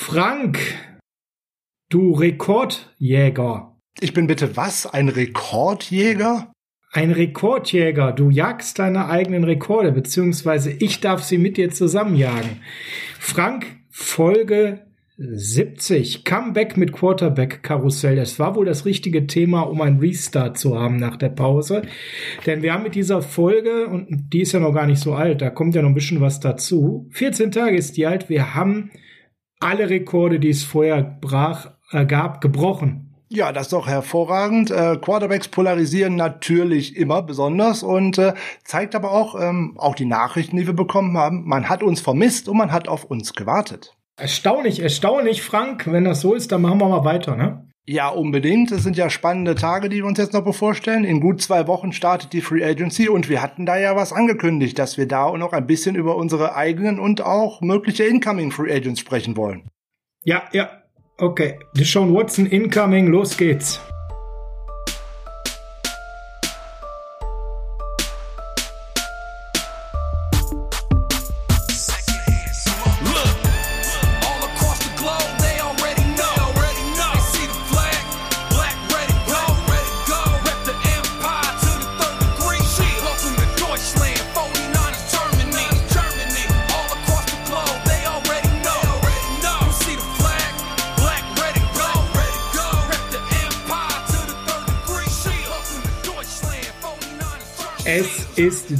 Frank, du Rekordjäger. Ich bin bitte was? Ein Rekordjäger? Ein Rekordjäger. Du jagst deine eigenen Rekorde, beziehungsweise ich darf sie mit dir zusammenjagen. Frank, Folge 70. Comeback mit Quarterback-Karussell. Es war wohl das richtige Thema, um einen Restart zu haben nach der Pause. Denn wir haben mit dieser Folge, und die ist ja noch gar nicht so alt, da kommt ja noch ein bisschen was dazu. 14 Tage ist die alt. Wir haben alle Rekorde, die es vorher brach, äh, gab, gebrochen. Ja, das ist doch hervorragend. Äh, Quarterbacks polarisieren natürlich immer besonders und äh, zeigt aber auch, ähm, auch die Nachrichten, die wir bekommen haben, man hat uns vermisst und man hat auf uns gewartet. Erstaunlich, erstaunlich, Frank. Wenn das so ist, dann machen wir mal weiter, ne? Ja, unbedingt. Es sind ja spannende Tage, die wir uns jetzt noch bevorstellen. In gut zwei Wochen startet die Free Agency und wir hatten da ja was angekündigt, dass wir da noch ein bisschen über unsere eigenen und auch mögliche Incoming Free Agents sprechen wollen. Ja, ja, Okay, Deshaun Watson incoming, los geht's.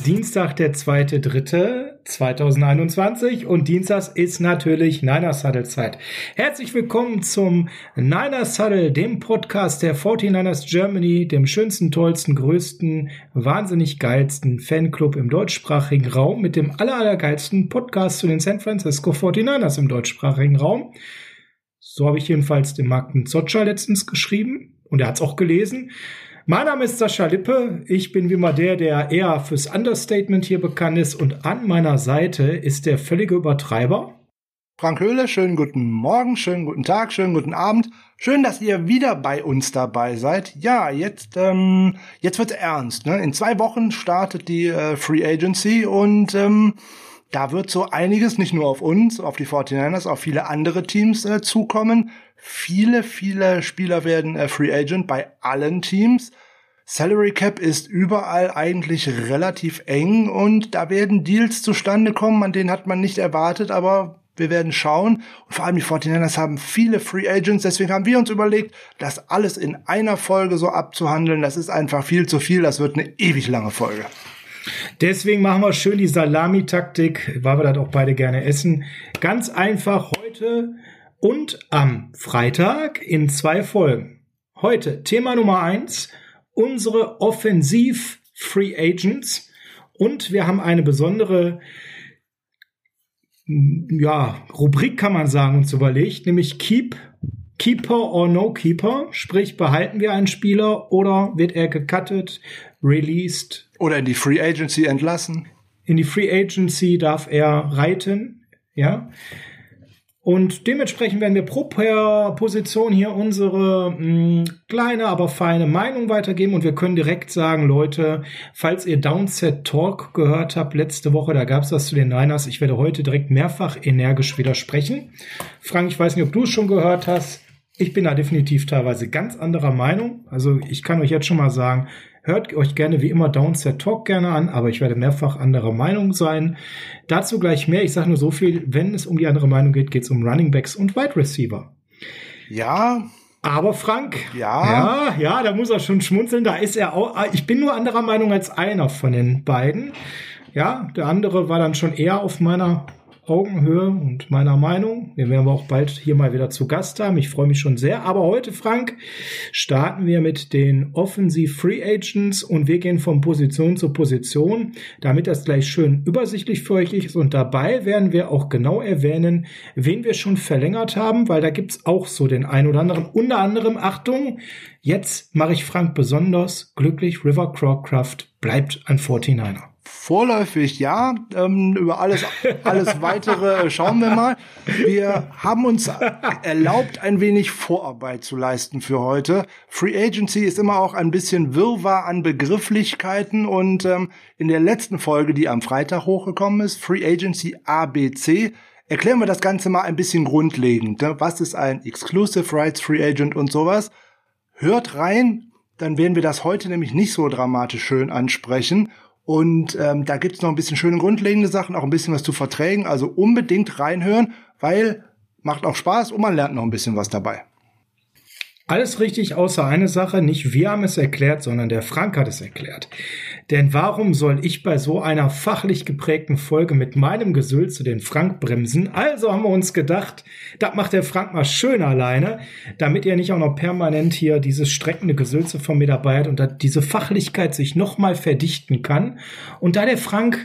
Dienstag, der 2.3.2021 und Dienstags ist natürlich Niners Huddle Zeit. Herzlich willkommen zum Niners Huddle, dem Podcast der 49ers Germany, dem schönsten, tollsten, größten, wahnsinnig geilsten Fanclub im deutschsprachigen Raum mit dem aller, allergeilsten Podcast zu den San Francisco 49ers im deutschsprachigen Raum. So habe ich jedenfalls dem Marken Zotscher letztens geschrieben und er hat es auch gelesen. Mein Name ist Sascha Lippe. Ich bin wie immer der, der eher fürs Understatement hier bekannt ist. Und an meiner Seite ist der völlige Übertreiber. Frank Höhle, schönen guten Morgen, schönen guten Tag, schönen guten Abend. Schön, dass ihr wieder bei uns dabei seid. Ja, jetzt, ähm, jetzt wird's ernst. Ne? In zwei Wochen startet die äh, Free Agency und ähm, da wird so einiges nicht nur auf uns, auf die 49ers, auf viele andere Teams äh, zukommen. Viele, viele Spieler werden äh, Free Agent bei allen Teams. Salary Cap ist überall eigentlich relativ eng und da werden Deals zustande kommen, an denen hat man nicht erwartet, aber wir werden schauen. Und vor allem die 49ers haben viele Free Agents, deswegen haben wir uns überlegt, das alles in einer Folge so abzuhandeln. Das ist einfach viel zu viel, das wird eine ewig lange Folge. Deswegen machen wir schön die Salami-Taktik, weil wir das auch beide gerne essen. Ganz einfach heute und am Freitag in zwei Folgen. Heute Thema Nummer eins, unsere Offensiv-Free Agents. Und wir haben eine besondere ja, Rubrik kann man sagen, uns überlegt, nämlich Keep, Keeper or No Keeper. Sprich, behalten wir einen Spieler oder wird er gecuttet, released? Oder in die Free Agency entlassen? In die Free Agency darf er reiten, ja. Und dementsprechend werden wir pro Position hier unsere mh, hm, kleine, aber feine Meinung weitergeben. Und wir können direkt sagen, Leute, falls ihr Downset Talk gehört habt letzte Woche, da gab es was zu den Niners. Ich werde heute direkt mehrfach energisch widersprechen. Frank, ich weiß nicht, ob du es schon gehört hast. Ich bin da definitiv teilweise ganz anderer Meinung. Also ich kann euch jetzt schon mal sagen, Hört euch gerne wie immer Downset Talk gerne an, aber ich werde mehrfach anderer Meinung sein. Dazu gleich mehr. Ich sage nur so viel, wenn es um die andere Meinung geht, geht es um Running Backs und Wide Receiver. Ja. Aber Frank, ja, ja, ja, da muss er schon schmunzeln. Da ist er auch. Ich bin nur anderer Meinung als einer von den beiden. Ja, der andere war dann schon eher auf meiner Augenhöhe und meiner Meinung. Den werden wir auch bald hier mal wieder zu Gast haben. Ich freue mich schon sehr. Aber heute, Frank, starten wir mit den Offensive Free Agents und wir gehen von Position zu Position, damit das gleich schön übersichtlich für euch ist. Und dabei werden wir auch genau erwähnen, wen wir schon verlängert haben, weil da gibt's auch so den ein oder anderen. Unter anderem, Achtung, jetzt mache ich Frank besonders glücklich. River Crowcraft bleibt ein 49er. Vorläufig ja. Ähm, über alles, alles weitere schauen wir mal. Wir haben uns erlaubt, ein wenig Vorarbeit zu leisten für heute. Free Agency ist immer auch ein bisschen Wirrwarr an Begrifflichkeiten und ähm, in der letzten Folge, die am Freitag hochgekommen ist, Free Agency ABC, erklären wir das Ganze mal ein bisschen grundlegend. Ne? Was ist ein Exclusive Rights Free Agent und sowas? Hört rein, dann werden wir das heute nämlich nicht so dramatisch schön ansprechen. Und ähm, da gibt's noch ein bisschen schöne grundlegende Sachen, auch ein bisschen was zu Verträgen. Also unbedingt reinhören, weil macht auch Spaß und man lernt noch ein bisschen was dabei. Alles richtig, außer eine Sache. Nicht wir haben es erklärt, sondern der Frank hat es erklärt. Denn warum soll ich bei so einer fachlich geprägten Folge mit meinem Gesülze den Frank bremsen? Also haben wir uns gedacht, das macht der Frank mal schön alleine, damit er nicht auch noch permanent hier dieses streckende Gesülze von mir dabei hat und diese Fachlichkeit sich nochmal verdichten kann. Und da der Frank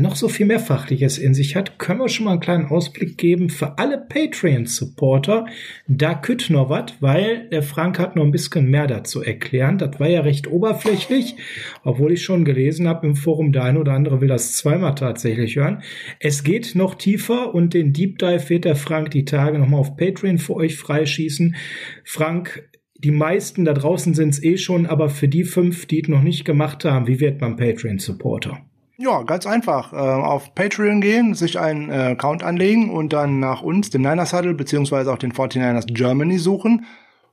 noch so viel mehr Fachliches in sich hat, können wir schon mal einen kleinen Ausblick geben für alle Patreon-Supporter. Da kütt noch was, weil der Frank hat noch ein bisschen mehr dazu erklären. Das war ja recht oberflächlich, obwohl ich schon gelesen habe im Forum, der eine oder andere will das zweimal tatsächlich hören. Es geht noch tiefer und den Deep Dive wird der Frank die Tage nochmal auf Patreon für euch freischießen. Frank, die meisten da draußen sind es eh schon, aber für die fünf, die es noch nicht gemacht haben, wie wird man Patreon-Supporter? Ja, ganz einfach. Äh, auf Patreon gehen, sich einen äh, Account anlegen und dann nach uns, dem Niners Huddle, beziehungsweise auch den 49ers Germany suchen.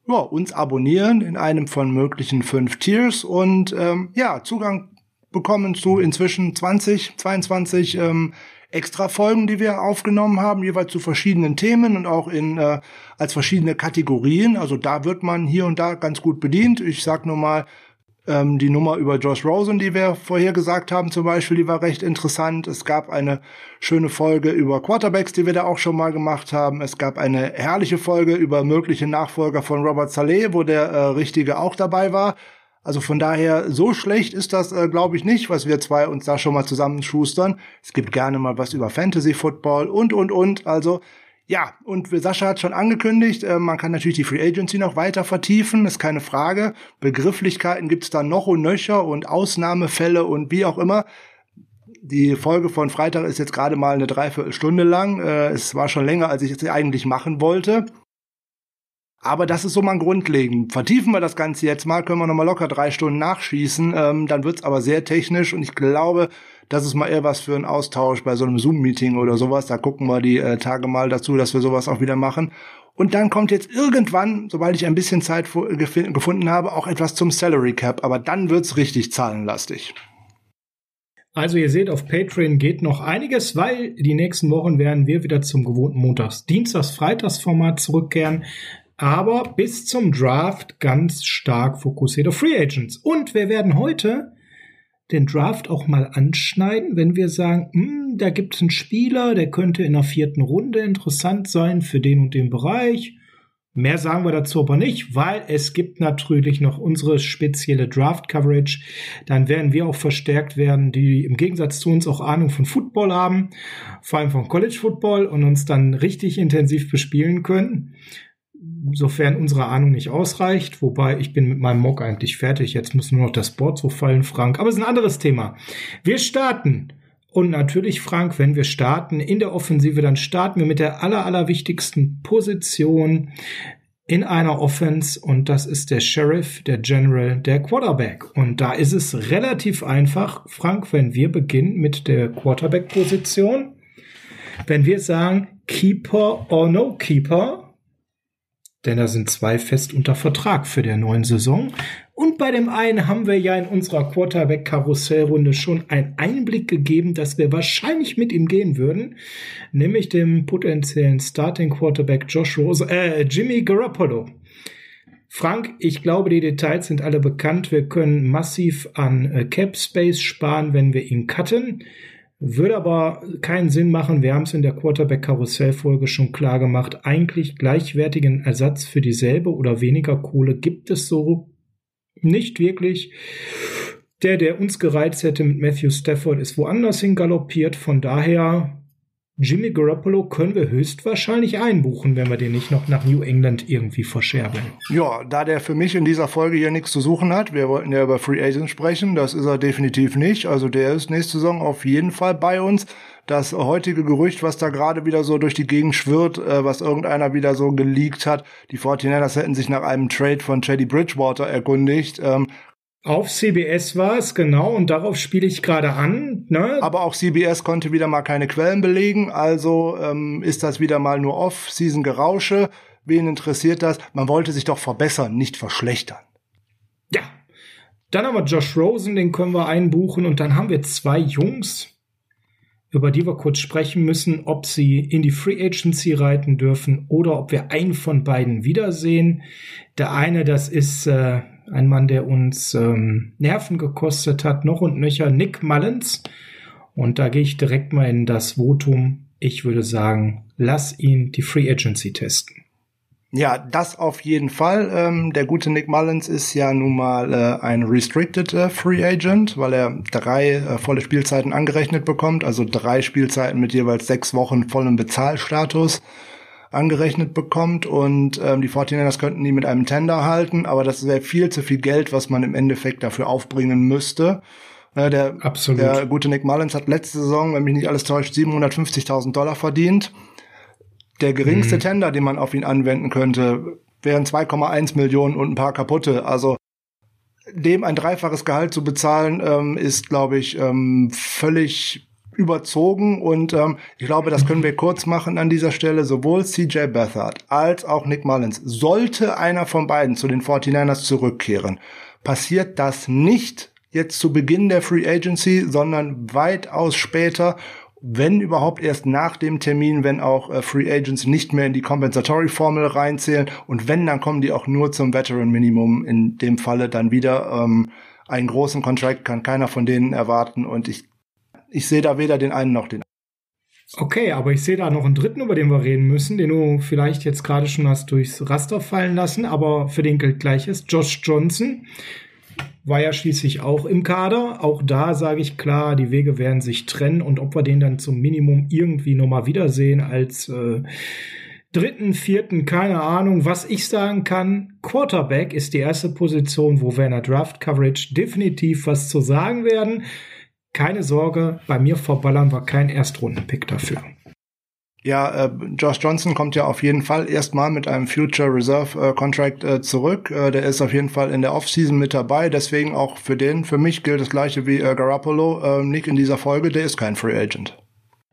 Ja, uns abonnieren in einem von möglichen fünf Tiers und ähm, ja, Zugang bekommen zu inzwischen 20, 22 ähm, extra Folgen, die wir aufgenommen haben, jeweils zu verschiedenen Themen und auch in äh, als verschiedene Kategorien. Also da wird man hier und da ganz gut bedient. Ich sag nur mal, ähm, die Nummer über Josh Rosen, die wir vorher gesagt haben, zum Beispiel, die war recht interessant. Es gab eine schöne Folge über Quarterbacks, die wir da auch schon mal gemacht haben. Es gab eine herrliche Folge über mögliche Nachfolger von Robert Saleh, wo der äh, Richtige auch dabei war. Also von daher, so schlecht ist das, äh, glaube ich, nicht, was wir zwei uns da schon mal zusammenschustern. Es gibt gerne mal was über Fantasy Football und, und, und. Also ja, und Sascha hat schon angekündigt, äh, man kann natürlich die Free Agency noch weiter vertiefen, ist keine Frage. Begrifflichkeiten gibt's da noch und nöcher und Ausnahmefälle und wie auch immer. Die Folge von Freitag ist jetzt gerade mal eine Dreiviertelstunde lang. Äh, es war schon länger, als ich es eigentlich machen wollte. Aber das ist so mal grundlegend. Vertiefen wir das Ganze jetzt mal, können wir noch mal locker drei Stunden nachschießen. Ähm, dann wird's aber sehr technisch und ich glaube, das ist mal eher was für einen Austausch bei so einem Zoom-Meeting oder sowas. Da gucken wir die äh, Tage mal dazu, dass wir sowas auch wieder machen. Und dann kommt jetzt irgendwann, sobald ich ein bisschen Zeit gefunden habe, auch etwas zum Salary Cap. Aber dann wird's richtig zahlenlastig. Also ihr seht, auf Patreon geht noch einiges, weil die nächsten Wochen werden wir wieder zum gewohnten Montags, Dienstags, Freitags Format zurückkehren. Aber bis zum Draft ganz stark fokussiert auf Free Agents. Und wir werden heute den Draft auch mal anschneiden, wenn wir sagen, hm, da gibt es einen Spieler, der könnte in der vierten Runde interessant sein für den und den Bereich. Mehr sagen wir dazu aber nicht, weil es gibt natürlich noch unsere spezielle Draft-Coverage. Dann werden wir auch verstärkt werden, die im Gegensatz zu uns auch Ahnung von Football haben, vor allem von College Football und uns dann richtig intensiv bespielen können sofern unsere Ahnung nicht ausreicht. Wobei ich bin mit meinem Mock eigentlich fertig. Jetzt muss nur noch das Board so fallen, Frank. Aber es ist ein anderes Thema. Wir starten. Und natürlich, Frank, wenn wir starten in der Offensive, dann starten wir mit der aller, allerwichtigsten Position in einer Offense und das ist der Sheriff, der General, der Quarterback. Und da ist es relativ einfach, Frank, wenn wir beginnen mit der Quarterback-Position. Wenn wir sagen Keeper or No Keeper, denn da sind zwei fest unter Vertrag für der neuen Saison. Und bei dem einen haben wir ja in unserer Quarterback-Karussellrunde schon einen Einblick gegeben, dass wir wahrscheinlich mit ihm gehen würden, nämlich dem potenziellen Starting Quarterback Josh Rose, äh, Jimmy Garoppolo. Frank, ich glaube, die Details sind alle bekannt. Wir können massiv an äh, Cap Space sparen, wenn wir ihn cutten. Würde aber keinen Sinn machen. Wir haben es in der Quarterback-Karussell-Folge schon klar gemacht. Eigentlich gleichwertigen Ersatz für dieselbe oder weniger Kohle gibt es so nicht wirklich. Der, der uns gereizt hätte mit Matthew Stafford, ist woanders hingaloppiert. Von daher Jimmy Garoppolo können wir höchstwahrscheinlich einbuchen, wenn wir den nicht noch nach New England irgendwie verscherbeln. Ja, da der für mich in dieser Folge hier nichts zu suchen hat, wir wollten ja über Free Agents sprechen, das ist er definitiv nicht. Also der ist nächste Saison auf jeden Fall bei uns. Das heutige Gerücht, was da gerade wieder so durch die Gegend schwirrt, äh, was irgendeiner wieder so geleakt hat, die 49ers hätten sich nach einem Trade von Teddy Bridgewater erkundigt, ähm, Auf CBS war es, genau, und darauf spiele ich gerade an. Ne? Aber auch CBS konnte wieder mal keine Quellen belegen, also ähm, ist das wieder mal nur Off-Season-Gerausche. Wen interessiert das? Man wollte sich doch verbessern, nicht verschlechtern. Ja. Dann haben wir Josh Rosen, den können wir einbuchen. Und dann haben wir zwei Jungs, über die wir kurz sprechen müssen, ob sie in die Free Agency reiten dürfen oder ob wir einen von beiden wiedersehen. Der eine, das ist äh, ein Mann, der uns ähm, Nerven gekostet hat, noch und nöcher, Nick Mullins. Und da gehe ich direkt mal in das Votum. Ich würde sagen, lass ihn die Free Agency testen. Ja, das auf jeden Fall. Ähm, der gute Nick Mullins ist ja nun mal äh, ein Restricted äh, Free Agent, weil er drei äh, volle Spielzeiten angerechnet bekommt, also drei Spielzeiten mit jeweils sechs Wochen vollem Bezahlstatus angerechnet bekommt und ähm, die 49ers könnten ihn mit einem Tender halten, aber das wäre viel zu viel Geld, was man im Endeffekt dafür aufbringen müsste. Äh, der, Absolut. der gute Nick Mullins hat letzte Saison, wenn mich nicht alles täuscht, 750.000 Dollar verdient der geringste mhm. Tender, den man auf ihn anwenden könnte, wären 2,1 Millionen und ein paar kaputte. Also dem ein dreifaches Gehalt zu bezahlen, ähm, ist, glaube ich, ähm, völlig überzogen und ähm, ich glaube, das können wir kurz machen an dieser Stelle. Sowohl CJ Beathard als auch Nick Mullins, sollte einer von beiden zu den 49ers zurückkehren, passiert das nicht jetzt zu Beginn der Free Agency, sondern weitaus später wenn überhaupt erst nach dem Termin, wenn auch äh, Free Agents nicht mehr in die Compensatory Formel reinzählen und wenn, dann kommen die auch nur zum Veteran Minimum in dem Falle dann wieder. Ähm, einen großen Contract kann keiner von denen erwarten und ich, ich sehe da weder den einen noch den anderen. Okay, aber ich sehe da noch einen dritten, über den wir reden müssen, den du vielleicht jetzt gerade schon hast durchs Raster fallen lassen, aber für den gilt gleiches. Josh Johnson, war ja schließlich auch im Kader. Auch da sage ich klar, die Wege werden sich trennen und ob wir den dann zum Minimum irgendwie nochmal wiedersehen als äh, dritten, vierten, keine Ahnung. Was ich sagen kann, Quarterback ist die erste Position, wo wir in der Draft Coverage definitiv was zu sagen werden. Keine Sorge, bei mir verballern wir keinen Erstrundenpick dafür. Ja, äh, Josh Johnson kommt ja auf jeden Fall erstmal mit einem Future Reserve äh, Contract äh, zurück. Äh, der ist auf jeden Fall in der Offseason mit dabei. Deswegen auch für den, für mich gilt das gleiche wie äh, Garoppolo. Äh, Nick in dieser Folge, der ist kein Free Agent.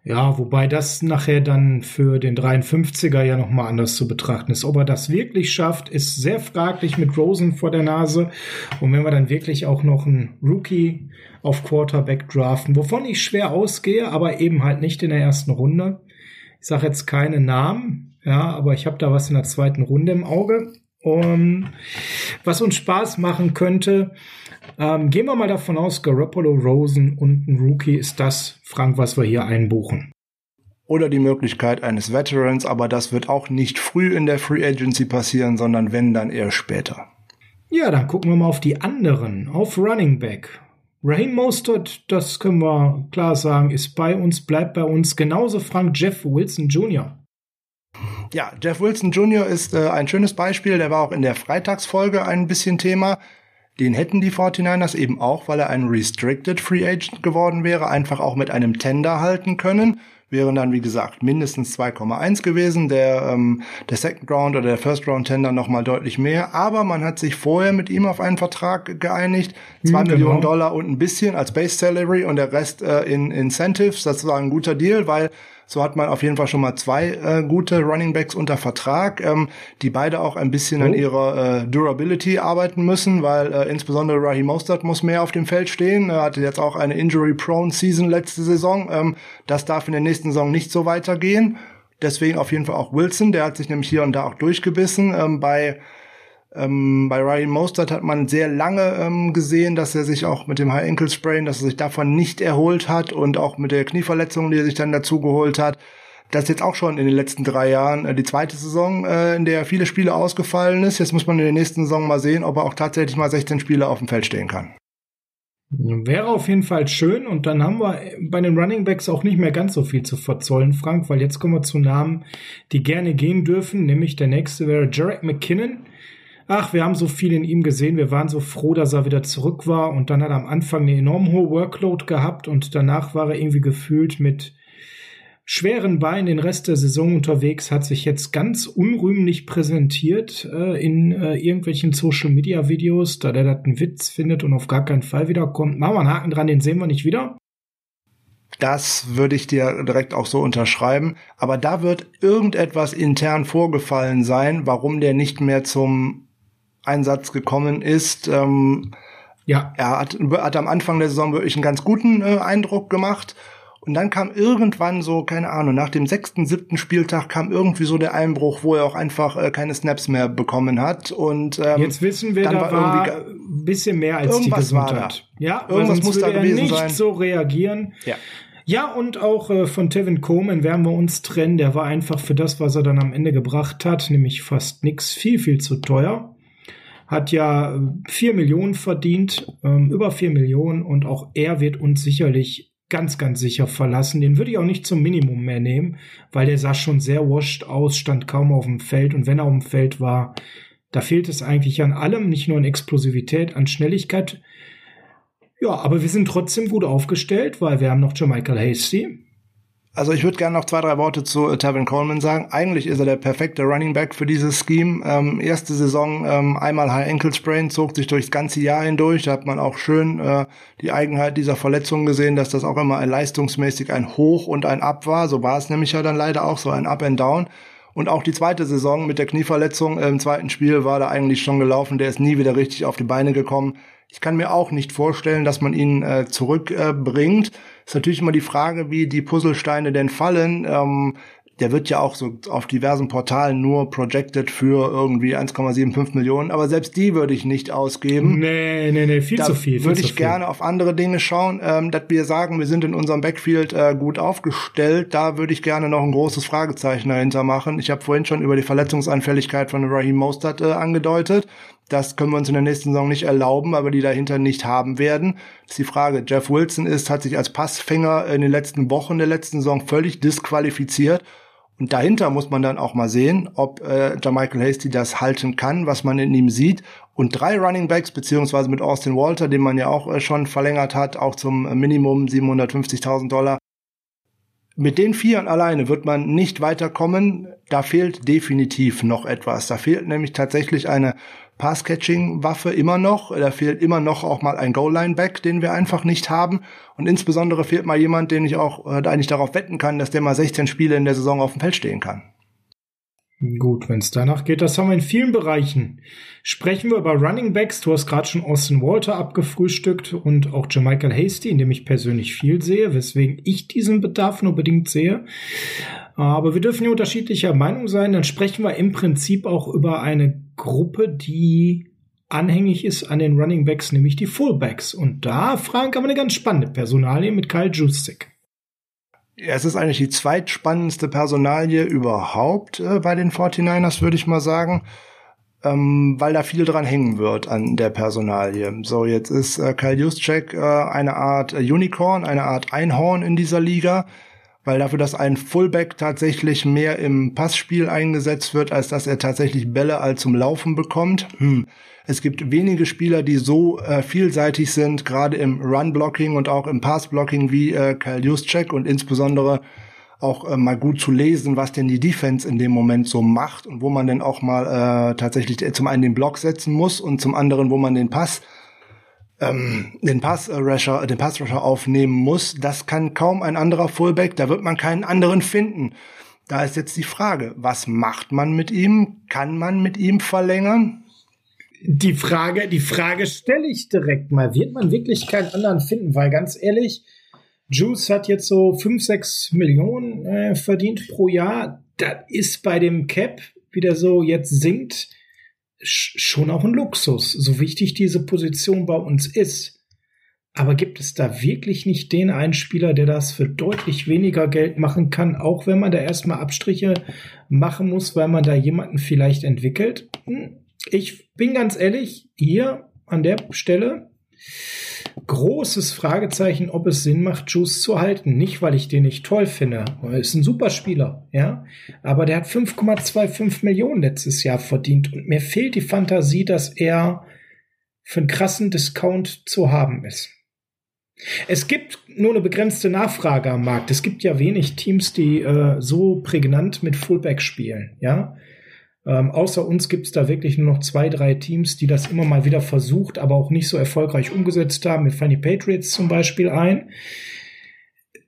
Ja, wobei das nachher dann für den 53er ja nochmal anders zu betrachten ist. Ob er das wirklich schafft, ist sehr fraglich mit Rosen vor der Nase. Und wenn wir dann wirklich auch noch einen Rookie auf Quarterback draften, wovon ich schwer ausgehe, aber eben halt nicht in der ersten Runde, ich sage jetzt keine Namen, ja, aber ich habe da was in der zweiten Runde im Auge. Um, was uns Spaß machen könnte, ähm, gehen wir mal davon aus, Garoppolo, Rosen und ein Rookie ist das, Frank, was wir hier einbuchen. Oder die Möglichkeit eines Veterans, aber das wird auch nicht früh in der Free Agency passieren, sondern wenn, dann eher später. Ja, dann gucken wir mal auf die anderen, auf Running Back. Raheem Mostert, das können wir klar sagen, ist bei uns, bleibt bei uns. Genauso Frank Jeff Wilson Jr. Ja, Jeff Wilson Jr. ist äh, ein schönes Beispiel. Der war auch in der Freitagsfolge ein bisschen Thema. Den hätten die 49ers eben auch, weil er ein Restricted Free Agent geworden wäre, einfach auch mit einem Tender halten können wären dann, wie gesagt, mindestens 2,1 gewesen. Der, ähm, der Second Round oder der First Round Tender nochmal deutlich mehr. Aber man hat sich vorher mit ihm auf einen Vertrag geeinigt. Zwei mhm, Millionen genau. Dollar und ein bisschen als Base Salary und der Rest äh, in Incentives. Das war ein guter Deal, weil so hat man auf jeden Fall schon mal zwei äh, gute Running Backs unter Vertrag, ähm, die beide auch ein bisschen oh. an ihrer äh, Durability arbeiten müssen, weil äh, insbesondere Raheem Mostert muss mehr auf dem Feld stehen. Er hatte jetzt auch eine Injury-Prone Season letzte Saison. Ähm, das darf in der nächsten Saison nicht so weitergehen. Deswegen auf jeden Fall auch Wilson, der hat sich nämlich hier und da auch durchgebissen. Ähm, bei ähm, bei Ryan Mostert hat man sehr lange ähm, gesehen, dass er sich auch mit dem High Ankle Sprain, dass er sich davon nicht erholt hat und auch mit der Knieverletzung, die er sich dann dazu geholt hat. Das ist jetzt auch schon in den letzten drei Jahren äh, die zweite Saison, äh, in der viele Spiele ausgefallen ist. Jetzt muss man in der nächsten Saison mal sehen, ob er auch tatsächlich mal 16 Spiele auf dem Feld stehen kann. Wäre auf jeden Fall schön und dann haben wir bei den Running Backs auch nicht mehr ganz so viel zu verzollen, Frank, weil jetzt kommen wir zu Namen, die gerne gehen dürfen, nämlich der nächste wäre Jarek McKinnon ach, wir haben so viel in ihm gesehen, wir waren so froh, dass er wieder zurück war und dann hat er am Anfang eine enorm hohe Workload gehabt und danach war er irgendwie gefühlt mit schweren Bein den Rest der Saison unterwegs, hat sich jetzt ganz unrühmlich präsentiert äh, in äh, irgendwelchen Social Media Videos, da der das einen Witz findet und auf gar keinen Fall wiederkommt. Machen wir einen Haken dran, den sehen wir nicht wieder. Das würde ich dir direkt auch so unterschreiben. Aber da wird irgendetwas intern vorgefallen sein, warum der nicht mehr zum Einsatz gekommen ist. Ähm, ja. Er hat, hat am Anfang der Saison wirklich einen ganz guten äh, Eindruck gemacht und dann kam irgendwann so, keine Ahnung, nach dem sechsten, siebten Spieltag kam irgendwie so der Einbruch, wo er auch einfach äh, keine Snaps mehr bekommen hat. Und ähm, jetzt wissen wir, da war, war ein bisschen mehr als die Gesundheit. Ja, irgendwas muss da gewesen nicht sein. so reagieren. Ja. Ja, und auch äh, von Tevin Coleman werden wir uns trennen. Der war einfach für das, was er dann am Ende gebracht hat, nämlich fast nix, viel, viel zu teuer. Hat ja äh, vier Millionen verdient, ähm, über vier Millionen, und auch er wird uns sicherlich ganz, ganz sicher verlassen. Den würde ich auch nicht zum Minimum mehr nehmen, weil der sah schon sehr washed aus, stand kaum auf dem Feld und wenn er auf dem Feld war, da fehlt es eigentlich an allem, nicht nur an Explosivität, an Schnelligkeit. Ja, aber wir sind trotzdem gut aufgestellt, weil wir haben noch Jermichael Hasty, also ich würde gerne noch zwei, drei Worte zu äh, Tevin Coleman sagen. Eigentlich ist er der perfekte Running Back für dieses Scheme. Ähm, erste Saison ähm, einmal High Ankle Sprain, zog sich durchs ganze Jahr hindurch. Da hat man auch schön äh, die Eigenheit dieser Verletzung gesehen, dass das auch immer ein leistungsmäßig ein Hoch und ein Up war. So war es nämlich ja dann leider auch so ein Up and Down. Und auch die zweite Saison mit der Knieverletzung im zweiten Spiel war da eigentlich schon gelaufen. Der ist nie wieder richtig auf die Beine gekommen. Ich kann mir auch nicht vorstellen, dass man ihn äh, zurückbringt. Äh, ist natürlich immer die Frage, wie die Puzzlesteine denn fallen. Ähm, der wird ja auch so auf diversen Portalen nur projected für irgendwie 1,75 Millionen, aber selbst die würde ich nicht ausgeben. Nee, nee, nee, viel da zu viel. Würde ich gerne auf andere Dinge schauen, ähm, dass wir sagen, wir sind in unserem Backfield äh, gut aufgestellt. Da würde ich gerne noch ein großes Fragezeichen dahinter machen. Ich habe vorhin schon über die Verletzungsanfälligkeit von Raheem Mostert äh, angedeutet. Das können wir uns in der nächsten Saison nicht erlauben, aber die dahinter nicht haben werden. Das ist die Frage. Jeff Wilson ist, hat sich als Passfänger in den letzten Wochen der letzten Saison völlig disqualifiziert. Und dahinter muss man dann auch mal sehen, ob äh, Michael Hasty das halten kann, was man in ihm sieht. Und drei Running Backs, beziehungsweise mit Austin Walter, den man ja auch äh, schon verlängert hat, auch zum Minimum 750.000 Dollar, mit den Vieren alleine wird man nicht weiterkommen. Da fehlt definitiv noch etwas. Da fehlt nämlich tatsächlich eine Pass-Catching-Waffe immer noch. Da fehlt immer noch auch mal ein Goal-Line-Back, den wir einfach nicht haben. Und insbesondere fehlt mal jemand, den ich auch äh, eigentlich darauf wetten kann, dass der mal 16 Spiele in der Saison auf dem Feld stehen kann. Gut, wenn es danach geht, das haben wir in vielen Bereichen. Sprechen wir über Running Backs. Du hast gerade schon Austin Walter abgefrühstückt und auch Jermichael Hasty, in dem ich persönlich viel sehe, weswegen ich diesen Bedarf nur bedingt sehe. Aber wir dürfen ja unterschiedlicher Meinung sein. Dann sprechen wir im Prinzip auch über eine Gruppe, die anhängig ist an den Running Backs, nämlich die Fullbacks. Und da, Frank, haben wir eine ganz spannende Personalie mit Kyle Juszczyk. Es ist eigentlich die zweitspannendste Personalie überhaupt äh, bei den 49ers, würde ich mal sagen, ähm, weil da viel dran hängen wird an der Personalie. So, jetzt ist äh, Kyle Juszczyk äh, eine Art Unicorn, eine Art Einhorn in dieser Liga, weil dafür, dass ein Fullback tatsächlich mehr im Passspiel eingesetzt wird, als dass er tatsächlich Bälle all zum Laufen bekommt, hm, es gibt wenige Spieler, die so äh, vielseitig sind, gerade im Run-Blocking und auch im Pass-Blocking wie äh, Kyle Juszczyk und insbesondere auch äh, mal gut zu lesen, was denn die Defense in dem Moment so macht und wo man denn auch mal äh, tatsächlich zum einen den Block setzen muss und zum anderen, wo man den Pass ähm, den Pass-Rusher den Pass-Rusher aufnehmen muss. Das kann kaum ein anderer Fullback, da wird man keinen anderen finden. Da ist jetzt die Frage, was macht man mit ihm? Kann man mit ihm verlängern? die Frage, die Frage stelle ich direkt mal. Wird man wirklich keinen anderen finden? Weil ganz ehrlich, Juice hat jetzt so 5, 6 Millionen äh, verdient pro Jahr. Das ist bei dem Cap, wie der so jetzt sinkt, schon auch ein Luxus. So wichtig diese Position bei uns ist. Aber gibt es da wirklich nicht den Einspieler, der das für deutlich weniger Geld machen kann, auch wenn man da erstmal Abstriche machen muss, weil man da jemanden vielleicht entwickelt? Hm, ich bin ganz ehrlich, hier an der Stelle großes Fragezeichen, ob es Sinn macht, Juice zu halten. Nicht, weil ich den nicht toll finde. Er ist ein super Spieler, ja. Aber der hat 5,25 Millionen letztes Jahr verdient und mir fehlt die Fantasie, dass er für einen krassen Discount zu haben ist. Es gibt nur eine begrenzte Nachfrage am Markt. Es gibt ja wenig Teams, die äh, so prägnant mit Fullback spielen, ja. Ähm, außer uns gibt es da wirklich nur noch zwei, drei Teams, die das immer mal wieder versucht, aber auch nicht so erfolgreich umgesetzt haben. Mir fallen die Patriots zum Beispiel ein. Äh,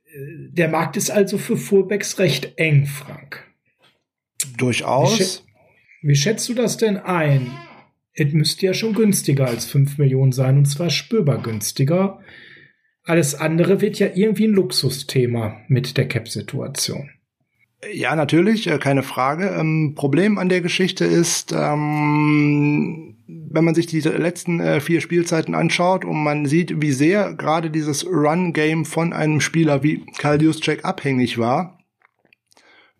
der Markt ist also für Fullbacks recht eng, Frank. Durchaus. Wie, schä wie schätzt du das denn ein? Es müsste ja schon günstiger als 5 Millionen sein, und zwar spürbar günstiger. Alles andere wird ja irgendwie ein Luxusthema mit der Cap-Situation. Ja, natürlich, äh, keine Frage. Ähm, Problem an der Geschichte ist, ähm, wenn man sich die letzten äh, vier Spielzeiten anschaut und man sieht, wie sehr gerade dieses Run-Game von einem Spieler wie Kyle Juszczyk abhängig war,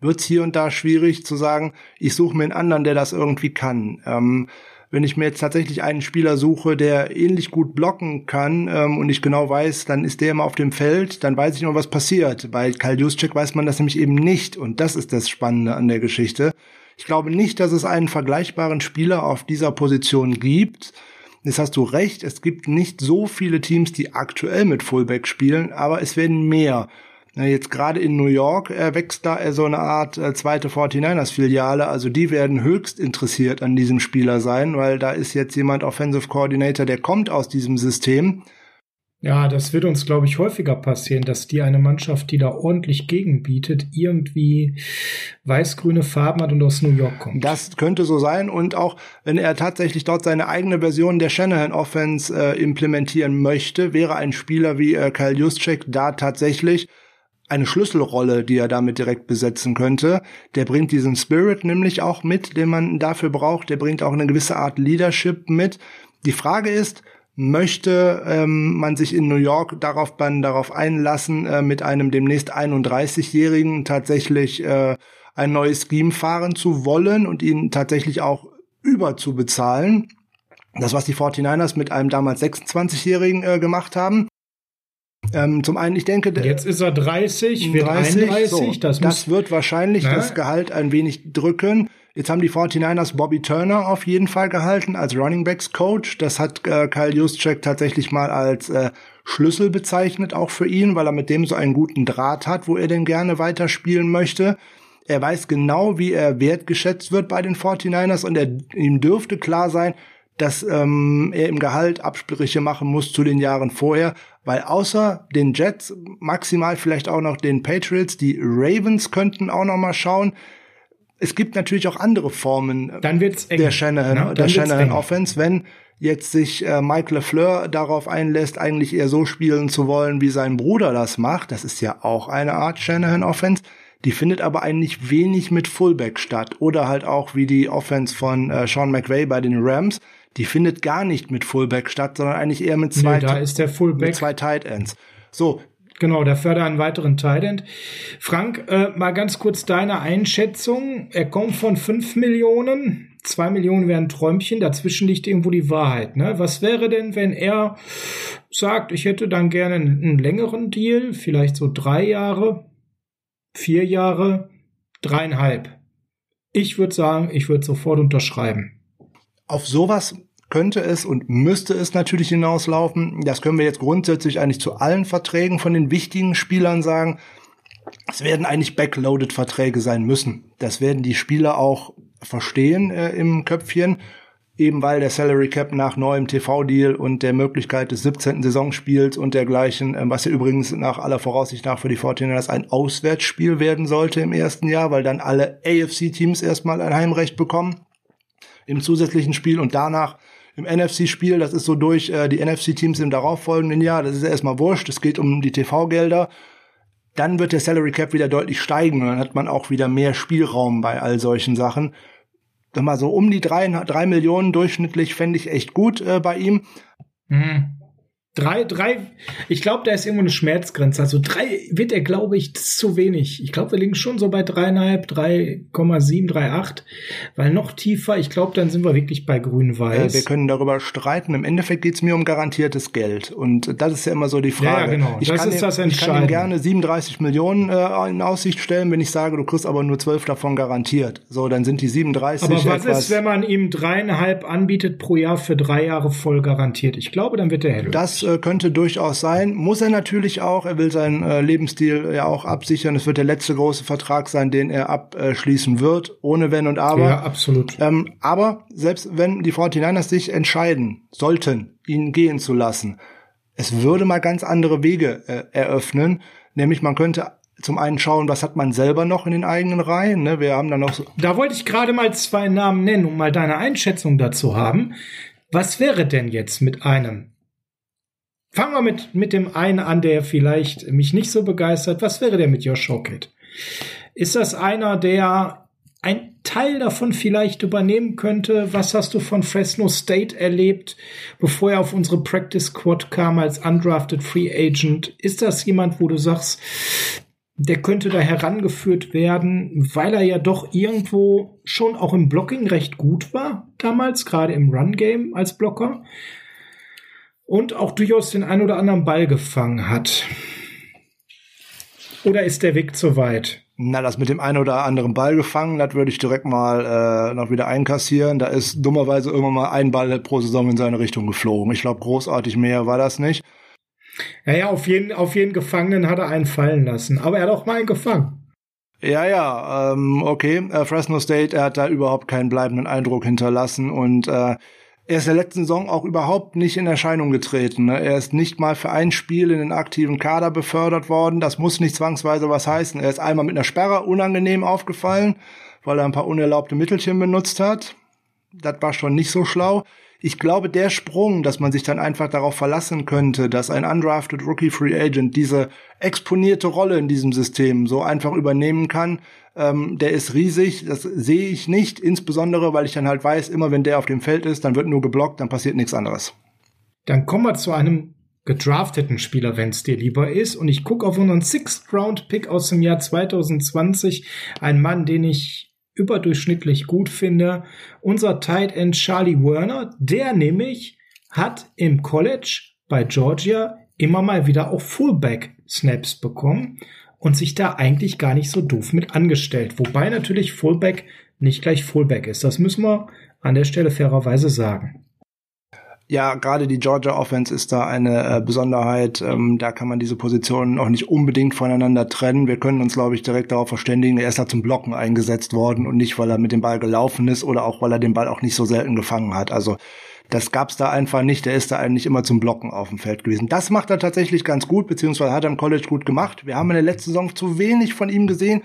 wird es hier und da schwierig zu sagen, ich suche mir einen anderen, der das irgendwie kann. Ähm, wenn ich mir jetzt tatsächlich einen Spieler suche, der ähnlich gut blocken kann ähm, und ich genau weiß, dann ist der immer auf dem Feld, dann weiß ich immer, was passiert. Bei Kyle Juszczyk weiß man das nämlich eben nicht und das ist das Spannende an der Geschichte. Ich glaube nicht, dass es einen vergleichbaren Spieler auf dieser Position gibt. Jetzt hast du recht, es gibt nicht so viele Teams, die aktuell mit Fullback spielen, aber es werden mehr. Jetzt gerade in New York äh, wächst da äh, so eine Art äh, zweite 49ers-Filiale. Also die werden höchst interessiert an diesem Spieler sein, weil da ist jetzt jemand Offensive Coordinator, der kommt aus diesem System. Ja, das wird uns, glaube ich, häufiger passieren, dass die eine Mannschaft, die da ordentlich gegenbietet, irgendwie weiß-grüne Farben hat und aus New York kommt. Das könnte so sein. Und auch wenn er tatsächlich dort seine eigene Version der Shanahan Offense äh, implementieren möchte, wäre ein Spieler wie äh, Kyle Juszczyk da tatsächlich eine Schlüsselrolle, die er damit direkt besetzen könnte. Der bringt diesen Spirit nämlich auch mit, den man dafür braucht. Der bringt auch eine gewisse Art Leadership mit. Die Frage ist, möchte ähm, man sich in New York darauf dann darauf einlassen, äh, mit einem demnächst 31-Jährigen tatsächlich äh, ein neues Scheme fahren zu wollen und ihn tatsächlich auch überzubezahlen. Das, was die 49ers mit einem damals 26-Jährigen äh, gemacht haben. Ähm, zum einen, ich denke, jetzt ist er 30, wird 30, 31. So, das, das wird wahrscheinlich ne? das Gehalt ein wenig drücken. Jetzt haben die 49ers Bobby Turner auf jeden Fall gehalten als Running Backs Coach. Das hat äh, Kyle Juszczyk tatsächlich mal als äh, Schlüssel bezeichnet, auch für ihn, weil er mit dem so einen guten Draht hat, wo er denn gerne weiterspielen möchte. Er weiß genau, wie er wertgeschätzt wird bei den 49ers und er, ihm dürfte klar sein, dass ähm, er im Gehalt Absprüche machen muss zu den Jahren vorher, weil außer den Jets maximal vielleicht auch noch den Patriots, die Ravens könnten auch noch mal schauen. Es gibt natürlich auch andere Formen Dann wird's eng, der Shanahan, ne? der Shanahan Offense, wenn jetzt sich äh, Mike LeFleur darauf einlässt, eigentlich eher so spielen zu wollen, wie sein Bruder das macht. Das ist ja auch eine Art Shanahan Offense. Die findet aber eigentlich wenig mit Fullback statt. Oder halt auch wie die Offense von äh, Sean McVay bei den Rams die findet gar nicht mit Fullback statt, sondern eigentlich eher mit zwei, nee, da ist der Fullback. mit zwei Tight Ends. So. Genau, der fördert einen weiteren Tight End. Frank, äh, mal ganz kurz deine Einschätzung. Er kommt von fünf Millionen. Zwei Millionen wären Träumchen. Dazwischen liegt irgendwo die Wahrheit. Ne? Was wäre denn, wenn er sagt, ich hätte dann gerne einen, einen längeren Deal, vielleicht so drei Jahre, vier Jahre, dreieinhalb? Ich würde sagen, ich würde sofort unterschreiben. Auf sowas könnte es und müsste es natürlich hinauslaufen. Das können wir jetzt grundsätzlich eigentlich zu allen Verträgen von den wichtigen Spielern sagen. Es werden eigentlich backloaded Verträge sein müssen. Das werden die Spieler auch verstehen äh, im Köpfchen, eben weil der Salary Cap nach neuem TV-Deal und der Möglichkeit des 17. Saisonspiels und dergleichen, äh, was ja übrigens nach aller Voraussicht nach für die 49ers ein Auswärtsspiel werden sollte im ersten Jahr, weil dann alle AFC-Teams erstmal ein Heimrecht bekommen im zusätzlichen Spiel und danach im NFC-Spiel, das ist so durch äh, die NFC-Teams im darauffolgenden Jahr, das ist ja erstmal wurscht, es geht um die TV-Gelder. Dann wird der Salary Cap wieder deutlich steigen und dann hat man auch wieder mehr Spielraum bei all solchen Sachen. Sag mal so um die drei, drei Millionen durchschnittlich fände ich echt gut äh, bei ihm. Mhm. Drei, drei, ich glaube, da ist irgendwo eine Schmerzgrenze. Also drei wird er, glaube ich, zu wenig. Ich glaube, wir liegen schon so bei dreieinhalb, 3,7, 3,8. Weil noch tiefer, ich glaube, dann sind wir wirklich bei grün-weiß. Äh, wir können darüber streiten. Im Endeffekt geht es mir um garantiertes Geld. Und das ist ja immer so die Frage. Ja, genau. Ich, das kann, ist das ich kann ihm gerne 37 Millionen äh, in Aussicht stellen, wenn ich sage, du kriegst aber nur 12 davon garantiert. So, dann sind die 37 Aber was ist, wenn man ihm dreieinhalb anbietet pro Jahr für drei Jahre voll garantiert? Ich glaube, dann wird er hellhörig. Das Das äh, könnte durchaus sein. Muss er natürlich auch. Er will seinen äh, Lebensstil ja auch absichern. Es wird der letzte große Vertrag sein, den er abschließen wird, ohne Wenn und Aber. Ja, absolut. Ähm, aber selbst wenn die 49ers sich entscheiden sollten, ihn gehen zu lassen, es würde mal ganz andere Wege äh, eröffnen. Nämlich man könnte zum einen schauen, was hat man selber noch in den eigenen Reihen. Ne? Wir haben dann noch so Da wollte ich gerade mal zwei Namen nennen, um mal deine Einschätzung dazu haben. Was wäre denn jetzt mit einem? Fangen wir mit, mit dem einen an, der vielleicht mich nicht so begeistert. Was wäre der mit Josh Hawkett? Ist das einer, der ein Teil davon vielleicht übernehmen könnte? Was hast du von Fresno State erlebt, bevor er auf unsere Practice Squad kam als undrafted Free Agent? Ist das jemand, wo du sagst, der könnte da herangeführt werden, weil er ja doch irgendwo schon auch im Blocking recht gut war damals, gerade im Run-Game als Blocker und auch durchaus den ein oder anderen Ball gefangen hat. Oder ist der Weg zu weit? Na, das mit dem einen oder anderen Ball gefangen, das würde ich direkt mal äh, noch wieder einkassieren. Da ist dummerweise irgendwann mal ein Ball pro Saison in seine Richtung geflogen. Ich glaube, großartig mehr war das nicht. Ja, ja, auf jeden, auf jeden Gefangenen hat er einen fallen lassen. Aber er hat auch mal einen gefangen. Ja, ja, ähm, okay. Äh, Fresno State, er hat da überhaupt keinen bleibenden Eindruck hinterlassen und äh, er ist der letzten Saison auch überhaupt nicht in Erscheinung getreten. Ne? Er ist nicht mal für ein Spiel in den aktiven Kader befördert worden. Das muss nicht zwangsweise was heißen. Er ist einmal mit einer Sperre unangenehm aufgefallen, weil er ein paar unerlaubte Mittelchen benutzt hat. Das war schon nicht so schlau ich glaube, der Sprung, dass man sich dann einfach darauf verlassen könnte, dass ein undrafted Rookie Free Agent diese exponierte Rolle in diesem System so einfach übernehmen kann, ähm, der ist riesig. Das sehe ich nicht, insbesondere, weil ich dann halt weiß, immer wenn der auf dem Feld ist, dann wird nur geblockt, dann passiert nichts anderes. Dann kommen wir zu einem gedrafteten Spieler, wenn es dir lieber ist. Und ich gucke auf unseren Sixth Round Pick aus dem Jahr 2020. Ein Mann, den ich überdurchschnittlich gut finde. Unser Tight End Charlie Werner, der nämlich hat im College bei Georgia immer mal wieder auch Fullback Snaps bekommen und sich da eigentlich gar nicht so doof mit angestellt. Wobei natürlich Fullback nicht gleich Fullback ist. Das müssen wir an der Stelle fairerweise sagen. Ja, gerade die Georgia Offense ist da eine äh, Besonderheit. Ähm, da kann man diese Positionen auch nicht unbedingt voneinander trennen. Wir können uns, glaube ich, direkt darauf verständigen, er ist da zum Blocken eingesetzt worden und nicht, weil er mit dem Ball gelaufen ist oder auch, weil er den Ball auch nicht so selten gefangen hat. Also das gab's da einfach nicht. Der ist da eigentlich immer zum Blocken auf dem Feld gewesen. Das macht er tatsächlich ganz gut, beziehungsweise hat er im College gut gemacht. Wir haben in der letzten Saison zu wenig von ihm gesehen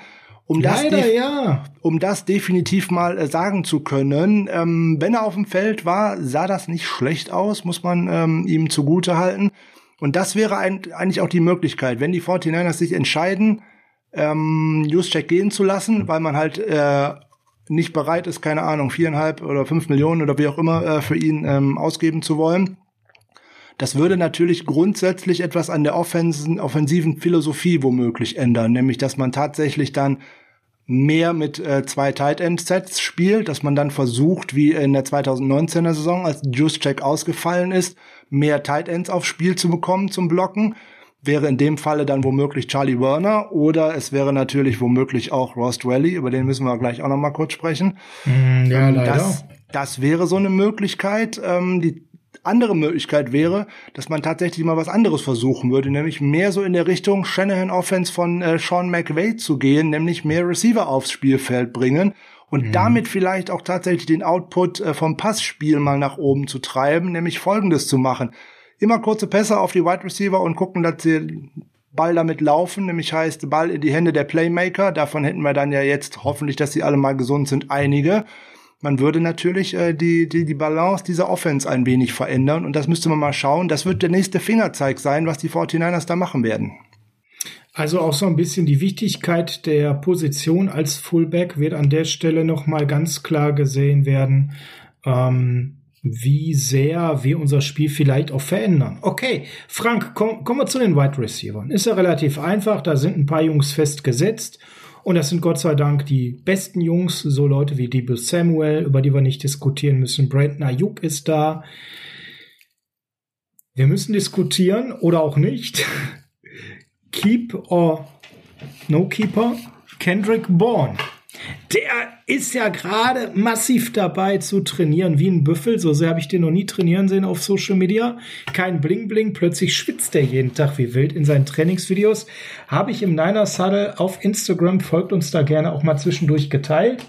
um das, Leider, ja. um das definitiv mal äh, sagen zu können. Ähm, wenn er auf dem Feld war, sah das nicht schlecht aus, muss man ähm, ihm zugute halten. Und das wäre ein, eigentlich auch die Möglichkeit, wenn die 49ers sich entscheiden, ähm, Juszczyk gehen zu lassen, weil man halt äh, nicht bereit ist, keine Ahnung, viereinhalb oder fünf Millionen oder wie auch immer äh, für ihn ähm, ausgeben zu wollen. Das würde natürlich grundsätzlich etwas an der offensiven, offensiven Philosophie womöglich ändern, nämlich dass man tatsächlich dann mehr mit äh, zwei Tight End Sets spielt, dass man dann versucht, wie in der 2019er Saison, als Juice Check ausgefallen ist, mehr Tight Ends aufs Spiel zu bekommen zum Blocken. Wäre in dem Falle dann womöglich Charlie Werner oder es wäre natürlich womöglich auch Ross Dwelly, über den müssen wir gleich auch noch mal kurz sprechen. Mm, ja, ähm, leider. Das, das wäre so eine Möglichkeit. Ähm, die andere Möglichkeit wäre, dass man tatsächlich mal was anderes versuchen würde, nämlich mehr so in der Richtung Shanahan Offense von äh, Sean McVay zu gehen, nämlich mehr Receiver aufs Spielfeld bringen und mhm. damit vielleicht auch tatsächlich den Output äh, vom Passspiel mal nach oben zu treiben, nämlich folgendes zu machen. Immer kurze Pässe auf die Wide Receiver und gucken, dass sie Ball damit laufen, nämlich heißt Ball in die Hände der Playmaker. Davon hätten wir dann ja jetzt hoffentlich, dass sie alle mal gesund sind, einige man würde natürlich äh, die, die, die Balance dieser Offense ein wenig verändern und das müsste man mal schauen. Das wird der nächste Fingerzeig sein, was die 49ers da machen werden. Also auch so ein bisschen die Wichtigkeit der Position als Fullback wird an der Stelle nochmal ganz klar gesehen werden, ähm, wie sehr wir unser Spiel vielleicht auch verändern. Okay, Frank, komm, kommen wir zu den Wide Receivers. Ist ja relativ einfach, da sind ein paar Jungs festgesetzt und das sind Gott sei Dank die besten Jungs, so Leute wie Debo Samuel, über die wir nicht diskutieren müssen. Brandon Ayuk ist da. Wir müssen diskutieren oder auch nicht. Keep or No Keeper, Kendrick Bourne. Der ist ja gerade massiv dabei zu trainieren wie ein Büffel. So sehr habe ich den noch nie trainieren sehen auf Social Media. Kein Bling Bling. Plötzlich schwitzt er jeden Tag wie wild in seinen Trainingsvideos. Habe ich im Niner Saddle auf Instagram. Folgt uns da gerne auch mal zwischendurch geteilt.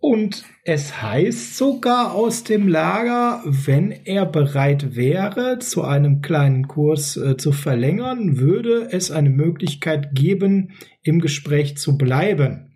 Und es heißt sogar aus dem Lager, wenn er bereit wäre, zu einem kleinen Kurs äh, zu verlängern, würde es eine Möglichkeit geben, im Gespräch zu bleiben.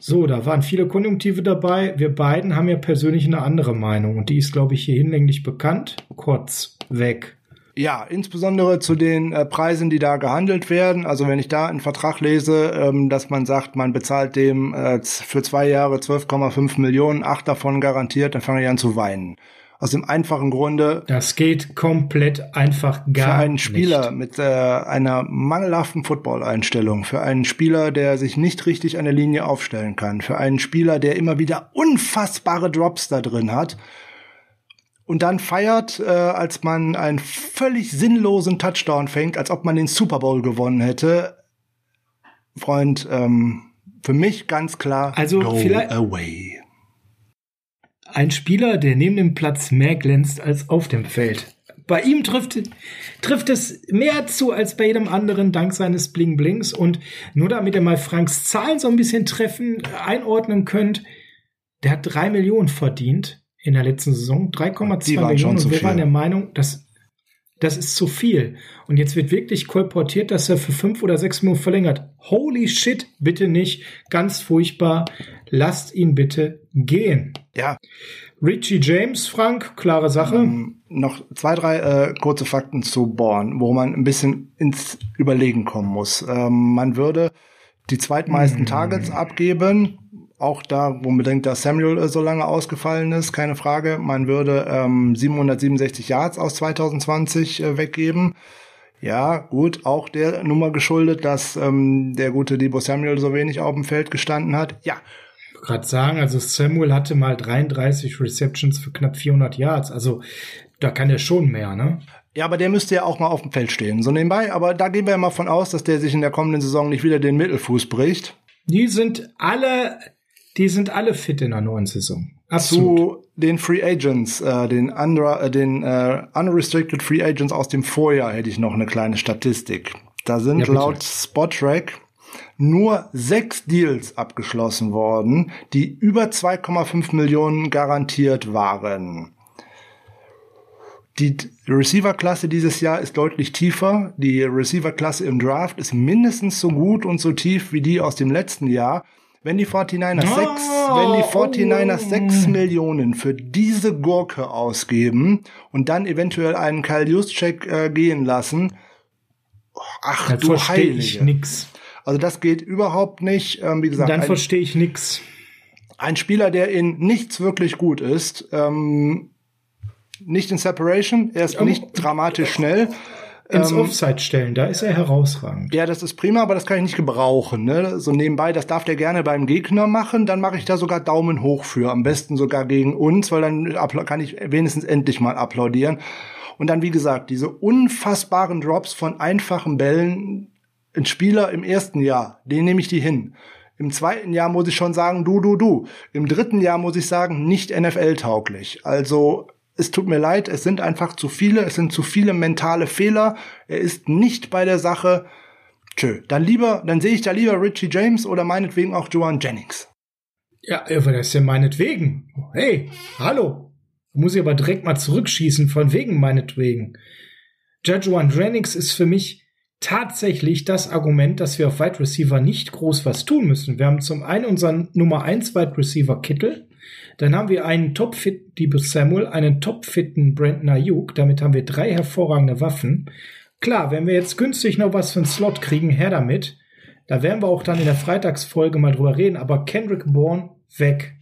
So, da waren viele Konjunktive dabei. Wir beiden haben ja persönlich eine andere Meinung und die ist, glaube ich, hier hinlänglich bekannt. Kurz weg. Ja, insbesondere zu den äh, Preisen, die da gehandelt werden. Also wenn ich da einen Vertrag lese, ähm, dass man sagt, man bezahlt dem äh, für zwei Jahre 12,5 Millionen, acht davon garantiert, dann fange ich an zu weinen. Aus dem einfachen Grunde. Das geht komplett einfach gar Für einen Spieler nicht. mit äh, einer mangelhaften Football-Einstellung, für einen Spieler, der sich nicht richtig an der Linie aufstellen kann, für einen Spieler, der immer wieder unfassbare Drops da drin hat, und dann feiert, äh, als man einen völlig sinnlosen Touchdown fängt, als ob man den Super Bowl gewonnen hätte. Freund, ähm, für mich ganz klar, Also go vielleicht- away. Ein Spieler, der neben dem Platz mehr glänzt als auf dem Feld. Bei ihm trifft, trifft es mehr zu als bei jedem anderen dank seines Bling Blings. Und nur damit ihr mal Franks Zahlen so ein bisschen treffen, einordnen könnt, der hat drei Millionen verdient in der letzten Saison. 3,2 Die waren schon Millionen. zu Und wir waren der Meinung, dass das ist zu viel. Und jetzt wird wirklich kolportiert, dass er für fünf oder sechs Millionen verlängert. Holy shit, bitte nicht. Ganz furchtbar. Lasst ihn bitte gehen. Ja, Richie James, Frank, klare Sache. ähm, noch zwei, drei äh, kurze Fakten zu Born, wo man ein bisschen ins Überlegen kommen muss. Ähm, man würde die zweitmeisten Hm. Targets abgeben, auch da, wo man denkt, dass Samuel äh, so lange ausgefallen ist, keine Frage. Man würde ähm, 767 Yards aus 2020 äh, weggeben. Ja, gut, auch der Nummer geschuldet, dass ähm, der gute Debo Samuel so wenig auf dem Feld gestanden hat. Ja, wollte gerade sagen, also Samuel hatte mal 33 Receptions für knapp 400 Yards. Also da kann er schon mehr, ne? Ja, aber der müsste ja auch mal auf dem Feld stehen, so nebenbei. Aber da gehen wir ja mal von aus, dass der sich in der kommenden Saison nicht wieder den Mittelfuß bricht. Die sind alle, die sind alle fit in der neuen Saison. Absolut. Zu den Free Agents, äh, den, Undra äh, den äh, Unrestricted Free Agents aus dem Vorjahr hätte ich noch eine kleine Statistik. Da sind Ja, laut Spotrack nur sechs Deals abgeschlossen worden, die über 2,5 Millionen garantiert waren. Die Receiver-Klasse dieses Jahr ist deutlich tiefer. Die Receiver-Klasse im Draft ist mindestens so gut und so tief wie die aus dem letzten Jahr. Wenn die 49ers Oh, sechs, wenn die 49ers oh. Millionen für diese Gurke ausgeben und dann eventuell einen Kyle Juszczyk äh, gehen lassen, ach Da du verstehe ich Heilige. nix. Also das geht überhaupt nicht. Ähm, wie gesagt, Dann verstehe ich nix. ein Spieler, der in nichts wirklich gut ist, ähm, nicht in Separation, er ist nicht dramatisch schnell. Ins Ähm, Offside stellen, da ist er herausragend. Ja, das ist prima, aber das kann ich nicht gebrauchen. Ne? So nebenbei, das darf der gerne beim Gegner machen. Dann mache ich da sogar Daumen hoch für. Am besten sogar gegen uns, weil dann kann ich wenigstens endlich mal applaudieren. Und dann, wie gesagt, diese unfassbaren Drops von einfachen Bällen. Ein Spieler im ersten Jahr, den nehme ich die hin. Im zweiten Jahr muss ich schon sagen, du, du, du. Im dritten Jahr muss ich sagen, nicht NFL-tauglich. Also es tut mir leid, es sind einfach zu viele, es sind zu viele mentale Fehler. Er ist nicht bei der Sache. Tschö, dann lieber, dann sehe ich da lieber Richie James oder meinetwegen auch Joan Jennings. Ja, aber das ist ja meinetwegen. Hey, hallo. Muss ich aber direkt mal zurückschießen, von wegen meinetwegen. Jajuan Jennings ist für mich tatsächlich das Argument, dass wir auf Wide Receiver nicht groß was tun müssen. Wir haben zum einen unseren Nummer 1 Wide Receiver Kittel, dann haben wir einen topfit Debo Samuel, einen topfitten Brandon Ayuk, damit haben wir drei hervorragende Waffen. Klar, wenn wir jetzt günstig noch was für einen Slot kriegen, her damit. Da werden wir auch dann in der Freitagsfolge mal drüber reden, aber Kendrick Bourne weg.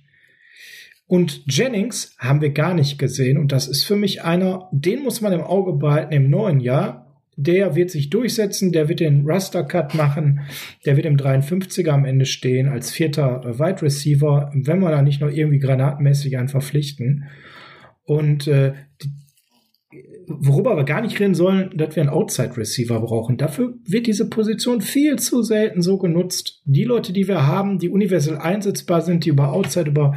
Und Jennings haben wir gar nicht gesehen und das ist für mich einer, den muss man im Auge behalten im neuen Jahr. Der wird sich durchsetzen, der wird den Raster Cut machen, der wird im 53er am Ende stehen als vierter äh, Wide Receiver, wenn wir da nicht noch irgendwie granatenmäßig einen verpflichten. Und äh, worüber wir gar nicht reden sollen, dass wir einen Outside-Receiver brauchen. Dafür wird diese Position viel zu selten so genutzt. Die Leute, die wir haben, die universell einsetzbar sind, die über Outside, über,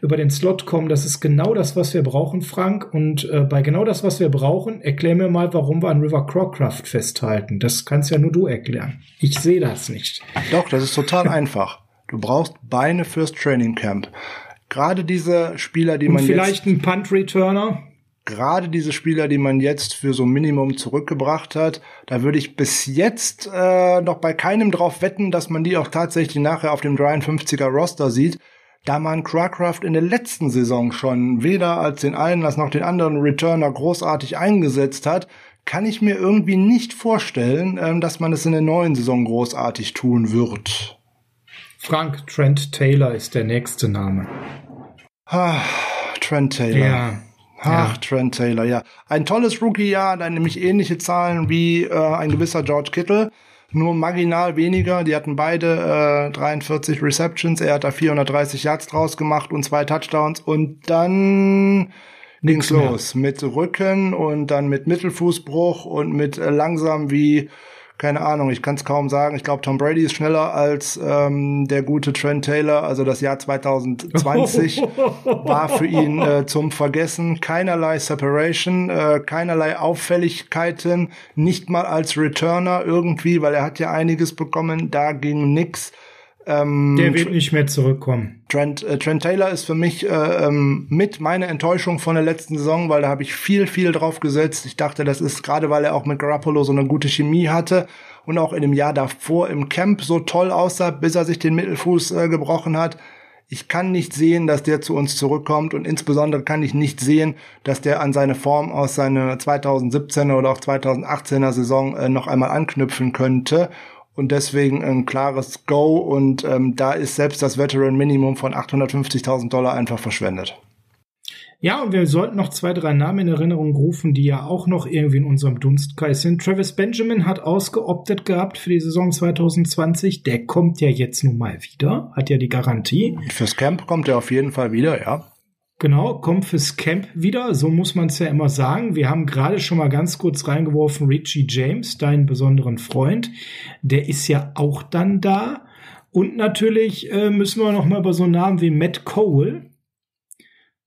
über den Slot kommen, das ist genau das, was wir brauchen, Frank. Und äh, bei genau das, was wir brauchen, erklär mir mal, warum wir an River Crowcraft festhalten. Das kannst ja nur du erklären. Ich sehe das nicht. Doch, das ist total einfach. Du brauchst Beine fürs Training Camp. Gerade diese Spieler, die Und man vielleicht jetzt ein Punt-Returner. Gerade diese Spieler, die man jetzt für so ein Minimum zurückgebracht hat, da würde ich bis jetzt äh, noch bei keinem drauf wetten, dass man die auch tatsächlich nachher auf dem 53er Roster sieht, da man Crackraft in der letzten Saison schon weder als den einen als noch den anderen Returner großartig eingesetzt hat, kann ich mir irgendwie nicht vorstellen, ähm, dass man es in der neuen Saison großartig tun wird. Frank Trent Taylor ist der nächste Name. Ah, Trent Taylor. Ja. Ach, Ja. Trent Taylor, ja. Ein tolles Rookie-Jahr, dann nämlich ähnliche Zahlen wie äh, ein gewisser George Kittle, nur marginal weniger. Die hatten beide äh, 43 Receptions, er hat da 430 Yards draus gemacht und zwei Touchdowns und dann ging's los mit Rücken und dann mit Mittelfußbruch und mit äh, langsam wie keine Ahnung, ich kann es kaum sagen. Ich glaube, Tom Brady ist schneller als ähm, der gute Trent Taylor. Also das Jahr 2020 war für ihn äh, zum Vergessen. Keinerlei Separation, äh, keinerlei Auffälligkeiten, nicht mal als Returner irgendwie, weil er hat ja einiges bekommen. Da ging nix. Ähm, Der wird nicht mehr zurückkommen. Trent, äh, Trent Taylor ist für mich äh, ähm, mit meine Enttäuschung von der letzten Saison, weil da habe ich viel, viel drauf gesetzt. Ich dachte, das ist gerade, weil er auch mit Garoppolo so eine gute Chemie hatte und auch in dem Jahr davor im Camp so toll aussah, bis er sich den Mittelfuß äh, gebrochen hat. Ich kann nicht sehen, dass der zu uns zurückkommt und insbesondere kann ich nicht sehen, dass der an seine Form aus seiner 2017er oder auch 2018er Saison äh, noch einmal anknüpfen könnte und deswegen ein klares Go und ähm, da ist selbst das Veteran Minimum von 850.000 Dollar einfach verschwendet. Ja, und wir sollten noch zwei, drei Namen in Erinnerung rufen, die ja auch noch irgendwie in unserem Dunstkreis sind. Travis Benjamin hat ausgeoptet gehabt für die Saison 2020. Der kommt ja jetzt nun mal wieder, hat ja die Garantie. Fürs Camp kommt er auf jeden Fall wieder, ja. Genau, kommt fürs Camp wieder, so muss man es ja immer sagen. Wir haben gerade schon mal ganz kurz reingeworfen, Richie James, deinen besonderen Freund, der ist ja auch dann da. Und natürlich äh, müssen wir noch mal über so einen Namen wie Matt Cole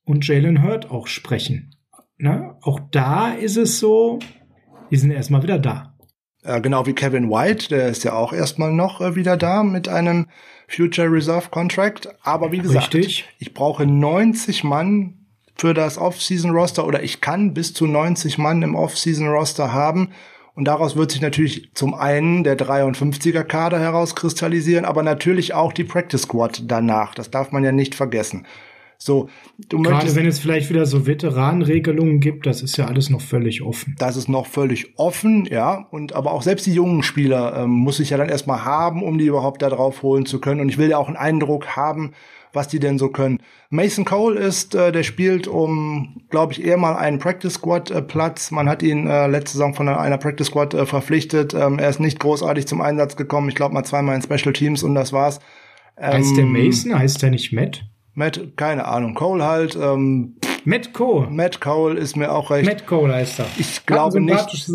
und Jalen Hurt auch sprechen. Ne? Auch da ist es so, die sind erstmal wieder da. Äh, genau wie Kevin White, der ist ja auch erstmal noch äh, wieder da mit einem Future Reserve Contract. Aber wie gesagt, Richtig. ich brauche 90 Mann für das Off-Season-Roster oder ich kann bis zu 90 Mann im Off-Season-Roster haben. Und daraus wird sich natürlich zum einen der 53er-Kader herauskristallisieren, aber natürlich auch die Practice Squad danach. Das darf man ja nicht vergessen. So, du Gerade möchtest, wenn es vielleicht wieder so Veteranenregelungen gibt, das ist ja alles noch völlig offen. das ist noch völlig offen, ja. Und aber auch selbst die jungen Spieler ähm, muss ich ja dann erstmal haben, um die überhaupt da drauf holen zu können. Und ich will ja auch einen Eindruck haben, was die denn so können. Mason Cole ist, äh, der spielt um, glaube ich, eher mal einen Practice Squad äh, Platz. Man hat ihn äh, letzte Saison von einer Practice Squad äh, verpflichtet. Ähm, er ist nicht großartig zum Einsatz gekommen. Ich glaube mal zweimal in Special Teams und das war's. heißt der Ähm, Mason, heißt der nicht Matt? Matt, keine Ahnung. Cole halt. Ähm, Matt Cole. Matt Cole ist mir auch recht. Matt Cole heißt er. Ich glaube nicht.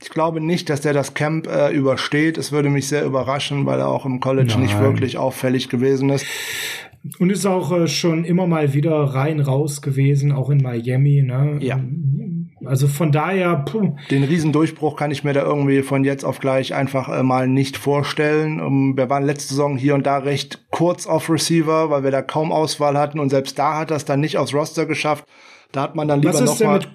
Ich glaube nicht, dass der das Camp äh, übersteht. Es würde mich sehr überraschen, weil er auch im College Nein. nicht wirklich auffällig gewesen ist. Und ist auch äh, schon immer mal wieder rein raus gewesen, auch in Miami. Ne? Ja. Also von daher, puh, Den Riesendurchbruch kann ich mir da irgendwie von jetzt auf gleich einfach äh, mal nicht vorstellen. Um, wir waren letzte Saison hier und da recht kurz auf Receiver, weil wir da kaum Auswahl hatten und selbst da hat das dann nicht aufs Roster geschafft. Da hat man dann lieber was ist noch denn mal mit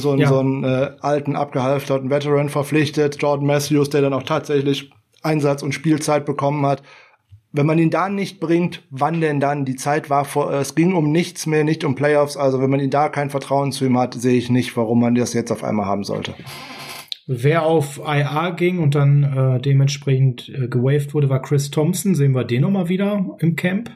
so einen, Ja. so einen äh, alten, abgehalfterten Veteran verpflichtet, Jordan Matthews, der dann auch tatsächlich Einsatz und Spielzeit bekommen hat. Wenn man ihn da nicht bringt, wann denn dann? Die Zeit war vor, es ging um nichts mehr, nicht um Playoffs. Also wenn man ihn da kein Vertrauen zu ihm hat, sehe ich nicht, warum man das jetzt auf einmal haben sollte. wer auf IA ging und dann äh, dementsprechend äh, gewaved wurde, war Chris Thompson. Sehen wir den nochmal wieder im Camp?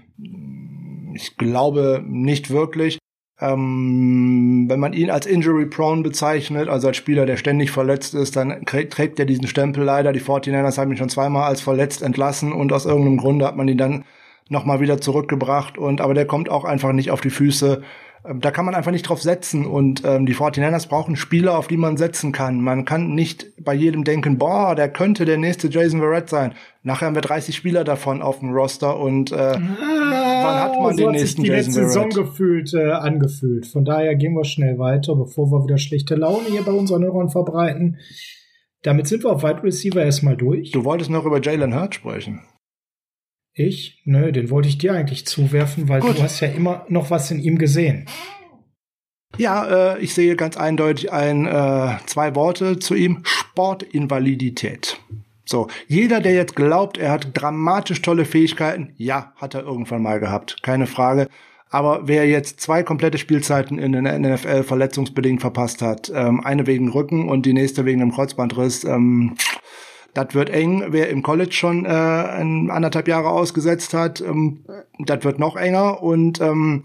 Ich glaube nicht wirklich. Ähm, wenn man ihn als injury prone bezeichnet, also als Spieler, der ständig verletzt ist, dann trägt er diesen Stempel leider. Die 49ers haben ihn schon zweimal als verletzt entlassen und aus irgendeinem Grunde hat man ihn dann nochmal wieder zurückgebracht und aber der kommt auch einfach nicht auf die Füße. Ähm, da kann man einfach nicht drauf setzen und ähm, die 49ers brauchen Spieler, auf die man setzen kann. Man kann nicht bei jedem denken, boah, der könnte der nächste Jason Verrett sein. Nachher haben wir 30 Spieler davon auf dem Roster und äh, ah, wann hat man so den nächsten die Jason letzte Saison gefühlt äh, angefühlt. Von daher gehen wir schnell weiter, bevor wir wieder schlechte Laune hier bei unseren Hörern verbreiten. Damit sind wir auf Wide Receiver erstmal durch. Du wolltest noch über Jalen Hurt sprechen. Ich? Nö, den wollte ich dir eigentlich zuwerfen, weil Gut. du hast ja immer noch was in ihm gesehen. Ja, äh, ich sehe ganz eindeutig ein, äh, zwei Worte zu ihm. Sportinvalidität. So, jeder, der jetzt glaubt, er hat dramatisch tolle Fähigkeiten, ja, hat er irgendwann mal gehabt, keine Frage. Aber wer jetzt zwei komplette Spielzeiten in der NFL verletzungsbedingt verpasst hat, ähm, eine wegen Rücken und die nächste wegen einem Kreuzbandriss, ähm, das wird eng. Wer im College schon äh, ein, anderthalb Jahre ausgesetzt hat, ähm, das wird noch enger. Und ähm,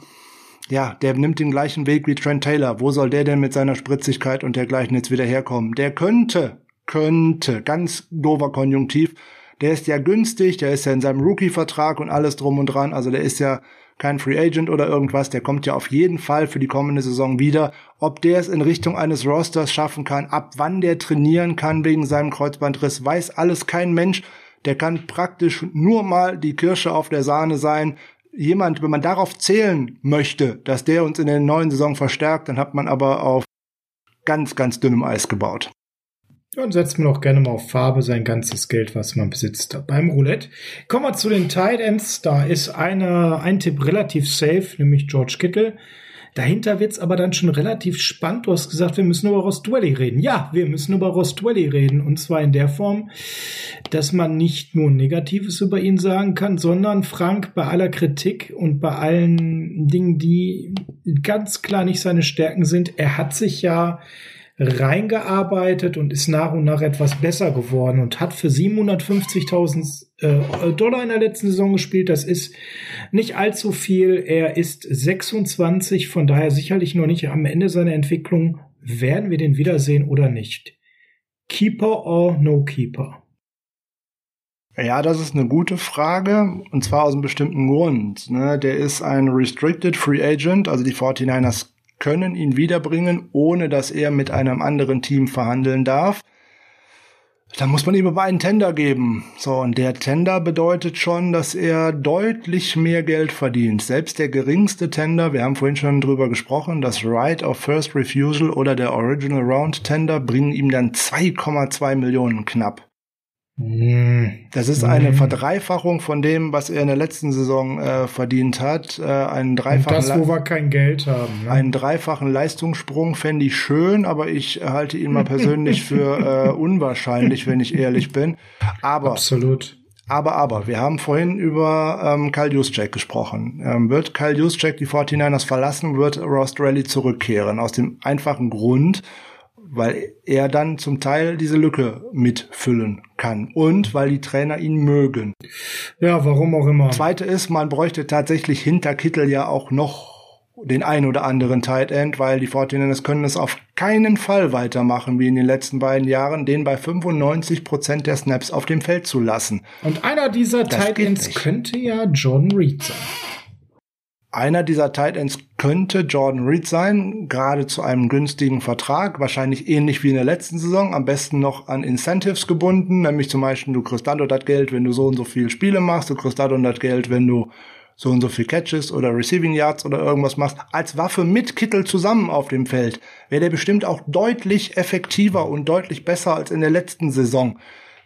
ja, der nimmt den gleichen Weg wie Trent Taylor. Wo soll der denn mit seiner Spritzigkeit und dergleichen jetzt wieder herkommen? Der könnte, könnte, ganz dover Konjunktiv, der ist ja günstig, der ist ja in seinem Rookie-Vertrag und alles drum und dran. Also der ist ja kein Free Agent oder irgendwas, der kommt ja auf jeden Fall für die kommende Saison wieder. Ob der es in Richtung eines Rosters schaffen kann, ab wann der trainieren kann wegen seinem Kreuzbandriss, weiß alles kein Mensch. Der kann praktisch nur mal die Kirsche auf der Sahne sein. Jemand, wenn man darauf zählen möchte, dass der uns in der neuen Saison verstärkt, dann hat man aber auf ganz, ganz dünnem Eis gebaut. Und setzt man auch gerne mal auf Farbe sein ganzes Geld, was man besitzt. Beim Roulette. Kommen wir zu den Tight Ends. Da ist eine, ein Tipp relativ safe, nämlich George Kittle. Dahinter wird's aber dann schon relativ spannend. Du hast gesagt, wir müssen über Ross Dwelly reden. Ja, wir müssen über Ross Dwelly reden. Und zwar in der Form, dass man nicht nur Negatives über ihn sagen kann, sondern Frank bei aller Kritik und bei allen Dingen, die ganz klar nicht seine Stärken sind, er hat sich ja reingearbeitet und ist nach und nach etwas besser geworden und hat für 750.000 äh, Dollar in der letzten Saison gespielt. Das ist nicht allzu viel. Er ist 26, von daher sicherlich noch nicht am Ende seiner Entwicklung. Werden wir den wiedersehen oder nicht? Keeper or no Keeper? Ja, das ist eine gute Frage und zwar aus einem bestimmten Grund. Ne? Der ist ein Restricted Free Agent, also die 49ers können ihn wiederbringen, ohne dass er mit einem anderen Team verhandeln darf. Da muss man ihm aber einen Tender geben. So, und der Tender bedeutet schon, dass er deutlich mehr Geld verdient. Selbst der geringste Tender, wir haben vorhin schon drüber gesprochen, das Right of First Refusal oder der Original Round Tender bringen ihm dann 2,2 Millionen knapp. Das ist eine mhm. Verdreifachung von dem, was er in der letzten Saison äh, verdient hat. Äh, einen dreifachen das, wo wir kein Geld haben. Ne? Einen dreifachen Leistungssprung fände ich schön, aber ich halte ihn mal persönlich für äh, unwahrscheinlich, wenn ich ehrlich bin. Aber absolut. Aber, aber, wir haben vorhin über ähm, Kyle Juszczyk gesprochen. Ähm, wird Kyle Juszczyk die 49ers verlassen, wird Ross Rally zurückkehren. Aus dem einfachen Grund, weil er dann zum Teil diese Lücke mitfüllen kann und weil die Trainer ihn mögen. Ja, warum auch immer. Zweite ist, man bräuchte tatsächlich hinter Kittel ja auch noch den ein oder anderen Tight End, weil die 49ers können es auf keinen Fall weitermachen wie in den letzten beiden Jahren, den bei 95 Prozent der Snaps auf dem Feld zu lassen. Und einer dieser das Tight Ends könnte ja John Reed sein. Einer dieser Tight Ends könnte Jordan Reed sein, gerade zu einem günstigen Vertrag, wahrscheinlich ähnlich wie in der letzten Saison, am besten noch an Incentives gebunden, nämlich zum Beispiel du kriegst dann das Geld, wenn du so und so viele Spiele machst, du kriegst dann das Geld, wenn du so und so viel Catches oder Receiving Yards oder irgendwas machst, als Waffe mit Kittel zusammen auf dem Feld, wäre der bestimmt auch deutlich effektiver und deutlich besser als in der letzten Saison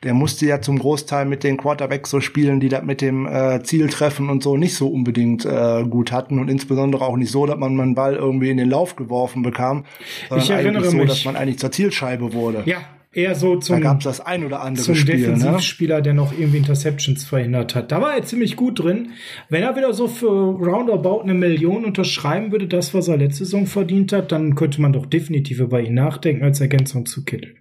der musste ja zum Großteil mit den Quarterbacks so spielen, die das mit dem äh, Zieltreffen und so nicht so unbedingt äh, gut hatten und insbesondere auch nicht so, dass man einen Ball irgendwie in den Lauf geworfen bekam, sondern ich erinnere eigentlich so, mich. dass man eigentlich zur Zielscheibe wurde. Ja, eher so zum, da gab's das ein oder andere zum Spiel, ne? Defensivspieler, ne? der noch irgendwie Interceptions verhindert hat. Da war er ziemlich gut drin. Wenn er wieder so für roundabout eine Million unterschreiben würde, das, was er letzte Saison verdient hat, dann könnte man doch definitiv über ihn nachdenken als Ergänzung zu Kittel.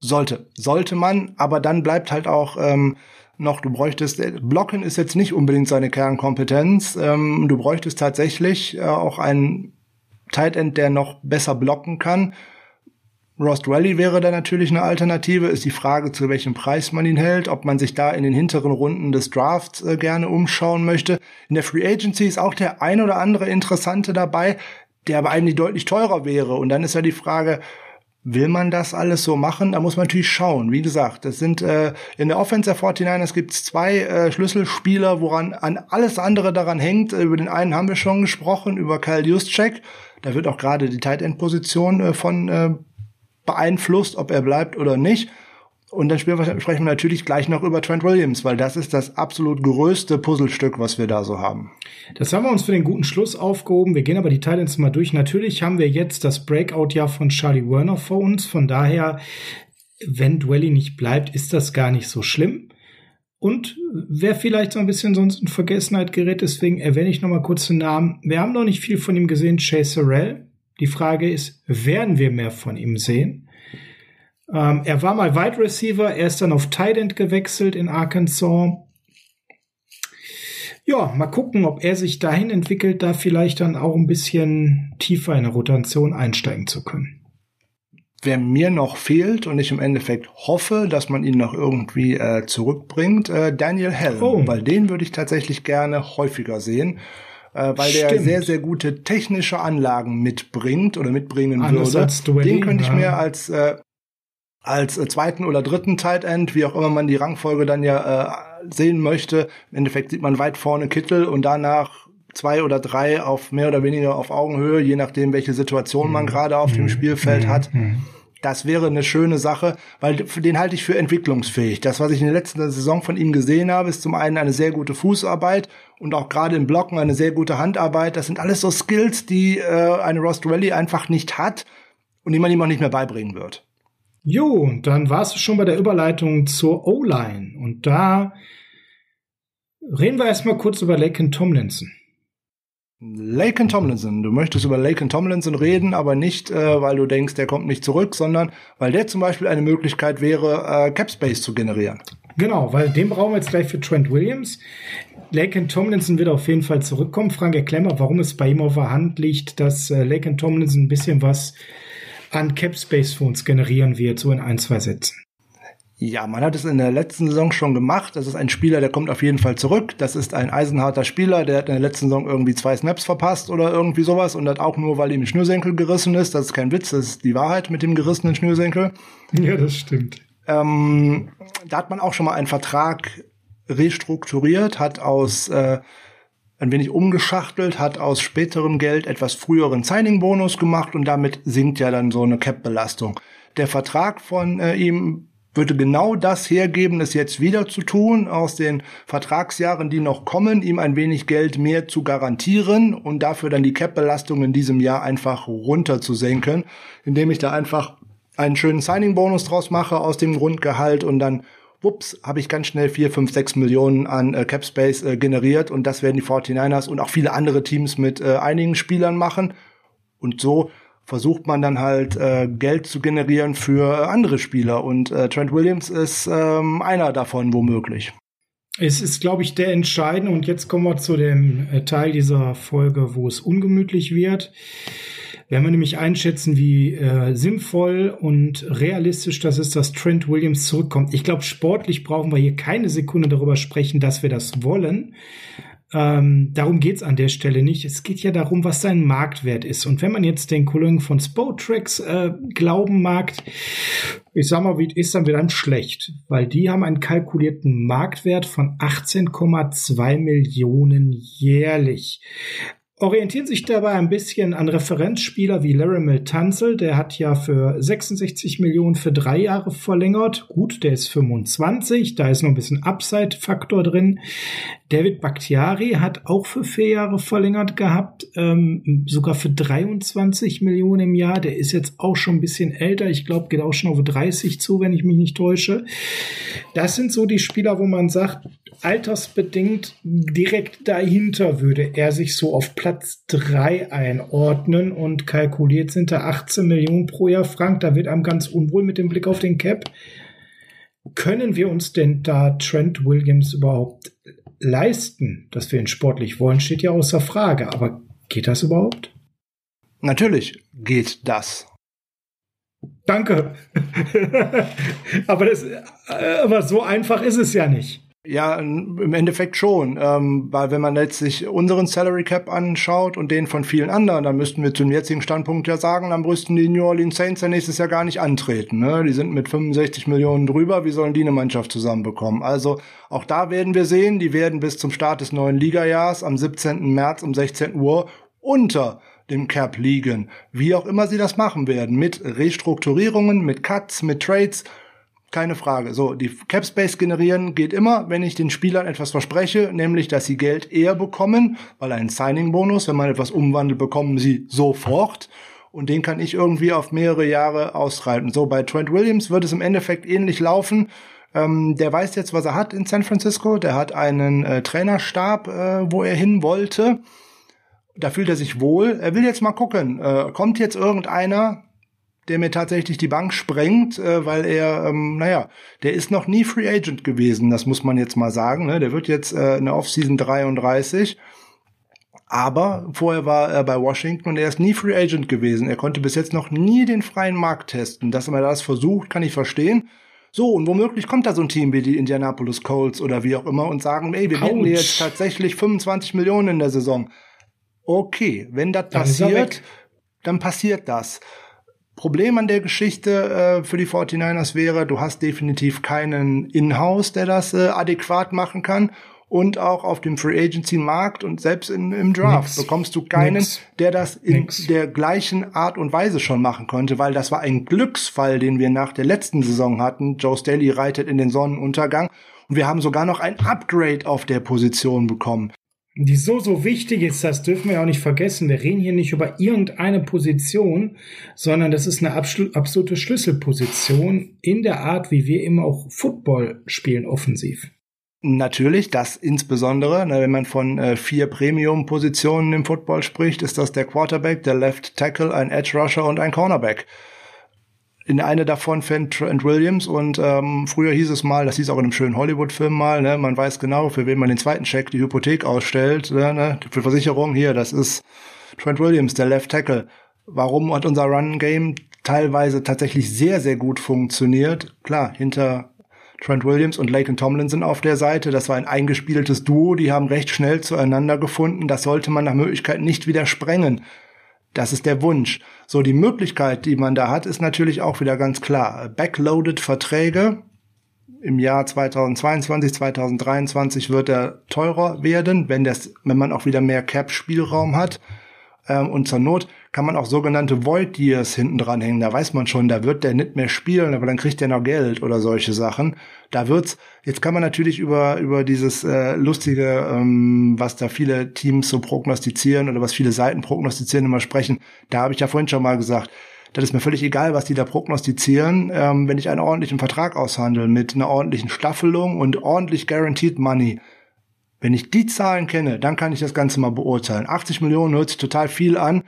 Sollte, sollte man, aber dann bleibt halt auch ähm, noch, du bräuchtest, äh, Blocken ist jetzt nicht unbedingt seine Kernkompetenz, ähm, du bräuchtest tatsächlich äh, auch einen Tight End, der noch besser blocken kann. Ross Dwelly wäre da natürlich eine Alternative, ist die Frage, zu welchem Preis man ihn hält, ob man sich da in den hinteren Runden des Drafts äh, gerne umschauen möchte. In der Free Agency ist auch der ein oder andere Interessante dabei, der aber eigentlich deutlich teurer wäre. Und dann ist ja die Frage, Will man das alles so machen? Da muss man natürlich schauen. Wie gesagt, es sind äh, in der Offense der 49ers gibt es zwei äh, Schlüsselspieler, woran an alles andere daran hängt. Über den einen haben wir schon gesprochen, über Kyle Juszczyk. Da wird auch gerade die Tight End Position äh, von äh, beeinflusst, ob er bleibt oder nicht. Und dann sprechen wir natürlich gleich noch über Trent Williams, weil das ist das absolut größte Puzzlestück, was wir da so haben. Das haben wir uns für den guten Schluss aufgehoben. Wir gehen aber die Titans mal durch. Natürlich haben wir jetzt das Breakout-Jahr von Charlie Werner vor uns. Von daher, wenn Dwelly nicht bleibt, ist das gar nicht so schlimm. Und wer vielleicht so ein bisschen sonst in Vergessenheit gerät, deswegen erwähne ich noch mal kurz den Namen. Wir haben noch nicht viel von ihm gesehen, Chase Sorrell. Die Frage ist, werden wir mehr von ihm sehen? Ähm, er war mal Wide Receiver, er ist dann auf Tight End gewechselt in Arkansas. Ja, mal gucken, ob er sich dahin entwickelt, da vielleicht dann auch ein bisschen tiefer in der Rotation einsteigen zu können. Wer mir noch fehlt und ich im Endeffekt hoffe, dass man ihn noch irgendwie äh, zurückbringt, äh, Daniel Helm, oh. weil den würde ich tatsächlich gerne häufiger sehen, äh, weil Stimmt. der sehr, sehr gute technische Anlagen mitbringt oder mitbringen Anders würde. Den könnte ich mir als äh, als äh, zweiten oder dritten Tight End, wie auch immer man die Rangfolge dann ja äh, sehen möchte. Im Endeffekt sieht man weit vorne Kittel und danach zwei oder drei auf mehr oder weniger auf Augenhöhe, je nachdem, welche Situation man mhm. gerade auf dem mhm. Spielfeld mhm. hat. Das wäre eine schöne Sache, weil den halte ich für entwicklungsfähig. Das, was ich in der letzten Saison von ihm gesehen habe, ist zum einen eine sehr gute Fußarbeit und auch gerade im Blocken eine sehr gute Handarbeit. Das sind alles so Skills, die äh, eine Rost Rally einfach nicht hat und die man ihm auch nicht mehr beibringen wird. Jo, dann warst du schon bei der Überleitung zur O-Line. Und da reden wir erstmal kurz über Laken Tomlinson. Laken Tomlinson. Du möchtest über Laken Tomlinson reden, aber nicht, äh, weil du denkst, der kommt nicht zurück, sondern weil der zum Beispiel eine Möglichkeit wäre, äh, Cap Space zu generieren. Genau, weil den brauchen wir jetzt gleich für Trent Williams. Laken Tomlinson wird auf jeden Fall zurückkommen. Frank, erklär mal, warum es bei ihm auf der Hand liegt, dass äh, Laken Tomlinson ein bisschen was an Cap Space für uns generieren wird, so in ein, zwei Sätzen. Ja, man hat es in der letzten Saison schon gemacht. Das ist ein Spieler, der kommt auf jeden Fall zurück. Das ist ein eisenharter Spieler, der hat in der letzten Saison irgendwie zwei Snaps verpasst oder irgendwie sowas und hat auch nur, weil ihm Schnürsenkel gerissen ist. Das ist kein Witz, das ist die Wahrheit mit dem gerissenen Schnürsenkel. Ja, das stimmt. Ähm, da hat man auch schon mal einen Vertrag restrukturiert, hat aus äh, ein wenig umgeschachtelt, hat aus späterem Geld etwas früheren Signing-Bonus gemacht und damit sinkt ja dann so eine Cap-Belastung. Der Vertrag von äh, ihm würde genau das hergeben, es jetzt wieder zu tun, aus den Vertragsjahren, die noch kommen, ihm ein wenig Geld mehr zu garantieren und dafür dann die Cap-Belastung in diesem Jahr einfach runter zu senken, indem ich da einfach einen schönen Signing-Bonus draus mache aus dem Grundgehalt und dann wups, habe ich ganz schnell vier, fünf, sechs Millionen an äh, Cap Space äh, generiert und das werden die 49ers und auch viele andere Teams mit äh, einigen Spielern machen. Und so versucht man dann halt äh, Geld zu generieren für äh, andere Spieler und äh, Trent Williams ist ähm, einer davon womöglich. Es ist, glaube ich, der entscheidende und jetzt kommen wir zu dem äh, Teil dieser Folge, wo es ungemütlich wird. Wenn wir nämlich einschätzen, wie äh, sinnvoll und realistisch das ist, dass Trent Williams zurückkommt. Ich glaube, sportlich brauchen wir hier keine Sekunde darüber sprechen, dass wir das wollen. Ähm, darum geht's an der Stelle nicht. Es geht ja darum, was sein Marktwert ist. Und wenn man jetzt den Kollegen von Spotrax äh, glauben mag, ich sag mal, wie ist dann wieder schlecht, weil die haben einen kalkulierten Marktwert von 18,2 Millionen jährlich orientieren sich dabei ein bisschen an Referenzspieler wie Laramel Tunzel, der hat ja für 66 Millionen für drei Jahre verlängert. Gut, der ist 25, da ist noch ein bisschen Upside-Faktor drin. David Bakhtiari hat auch für vier Jahre verlängert gehabt, ähm, sogar für 23 Millionen im Jahr. Der ist jetzt auch schon ein bisschen älter. Ich glaube, geht auch schon auf 30 zu, wenn ich mich nicht täusche. Das sind so die Spieler, wo man sagt, altersbedingt direkt dahinter würde er sich so auf Platz 3 einordnen und kalkuliert sind da 18 Millionen pro Jahr Frank. Da wird einem ganz unwohl mit dem Blick auf den Cap. Können wir uns denn da Trent Williams überhaupt leisten, dass wir ihn sportlich wollen, steht ja außer Frage. Aber geht das überhaupt? Natürlich geht das. Danke. aber, das, äh, aber so einfach ist es ja nicht. Ja, im Endeffekt schon, ähm, weil wenn man letztlich unseren Salary Cap anschaut und den von vielen anderen, dann müssten wir zum jetzigen Standpunkt ja sagen, dann müssten die New Orleans Saints ja nächstes Jahr gar nicht antreten. Ne? Die sind mit 65 Millionen drüber, wie sollen die eine Mannschaft zusammenbekommen? Also auch da werden wir sehen, die werden bis zum Start des neuen Ligajahrs am 17. März um 16 Uhr unter dem Cap liegen. Wie auch immer sie das machen werden, mit Restrukturierungen, mit Cuts, mit Trades keine Frage. So, die Cap Space generieren geht immer, wenn ich den Spielern etwas verspreche, nämlich, dass sie Geld eher bekommen, weil ein Signing-Bonus, wenn man etwas umwandelt, bekommen sie sofort. Und den kann ich irgendwie auf mehrere Jahre ausreiten. So, bei Trent Williams wird es im Endeffekt ähnlich laufen. Ähm, der weiß jetzt, was er hat in San Francisco. Der hat einen äh, Trainerstab, äh, wo er hin wollte. Da fühlt er sich wohl. Er will jetzt mal gucken. Äh, kommt jetzt irgendeiner, der mir tatsächlich die Bank sprengt, äh, weil er, ähm, naja, der ist noch nie Free Agent gewesen, das muss man jetzt mal sagen. Ne? Der wird jetzt äh, in der Offseason 33. Aber vorher war er bei Washington und er ist nie Free Agent gewesen. Er konnte bis jetzt noch nie den freien Markt testen. Dass er das versucht, kann ich verstehen. So, und womöglich kommt da so ein Team wie die Indianapolis Colts oder wie auch immer und sagen, ey, wir bieten dir jetzt tatsächlich 25 Millionen in der Saison. Okay, wenn das passiert, dann passiert das. Problem an der Geschichte äh, für die 49ers wäre, du hast definitiv keinen In-house, der das äh, adäquat machen kann. Und auch auf dem Free Agency Markt und selbst in, im Draft Nix. bekommst du keinen, Nix. der das in Nix. der gleichen Art und Weise schon machen konnte, weil das war ein Glücksfall, den wir nach der letzten Saison hatten. Joe Staley reitet in den Sonnenuntergang und wir haben sogar noch ein Upgrade auf der Position bekommen die so, so wichtig ist, das dürfen wir auch nicht vergessen. Wir reden hier nicht über irgendeine Position, sondern das ist eine absolute Schlüsselposition in der Art, wie wir eben auch Football spielen, offensiv. Natürlich, das insbesondere, ne, wenn man von äh, vier Premium-Positionen im Football spricht, ist das der Quarterback, der Left Tackle, ein Edge Rusher und ein Cornerback in eine davon fängt Trent Williams und ähm, früher hieß es mal, das hieß auch in einem schönen Hollywood-Film mal, ne, man weiß genau, für wen man den zweiten Check, die Hypothek ausstellt, ne, ne, für Versicherung hier, das ist Trent Williams, der Left Tackle. Warum hat unser Run-Game teilweise tatsächlich sehr, sehr gut funktioniert? Klar, hinter Trent Williams und Laken Tomlinson auf der Seite. Das war ein eingespieltes Duo, die haben recht schnell zueinander gefunden. Das sollte man nach Möglichkeit nicht wieder sprengen. Das ist der Wunsch. So, die Möglichkeit, die man da hat, ist natürlich auch wieder ganz klar. Backloaded Verträge. Im Jahr 2022, 2023 wird er teurer werden, wenn das, wenn man auch wieder mehr Cap-Spielraum hat. Ähm, und zur Not kann man auch sogenannte Void Years hinten dran hängen. Da weiß man schon, da wird der nicht mehr spielen, aber dann kriegt der noch Geld oder solche Sachen. Da wird's, jetzt kann man natürlich über, über dieses äh, lustige, ähm, was da viele Teams so prognostizieren oder was viele Seiten prognostizieren, immer sprechen. Da habe ich ja vorhin schon mal gesagt, das ist mir völlig egal, was die da prognostizieren, ähm, wenn ich einen ordentlichen Vertrag aushandle mit einer ordentlichen Staffelung und ordentlich Guaranteed Money wenn ich die Zahlen kenne, dann kann ich das Ganze mal beurteilen. 80 Millionen hört sich total viel an.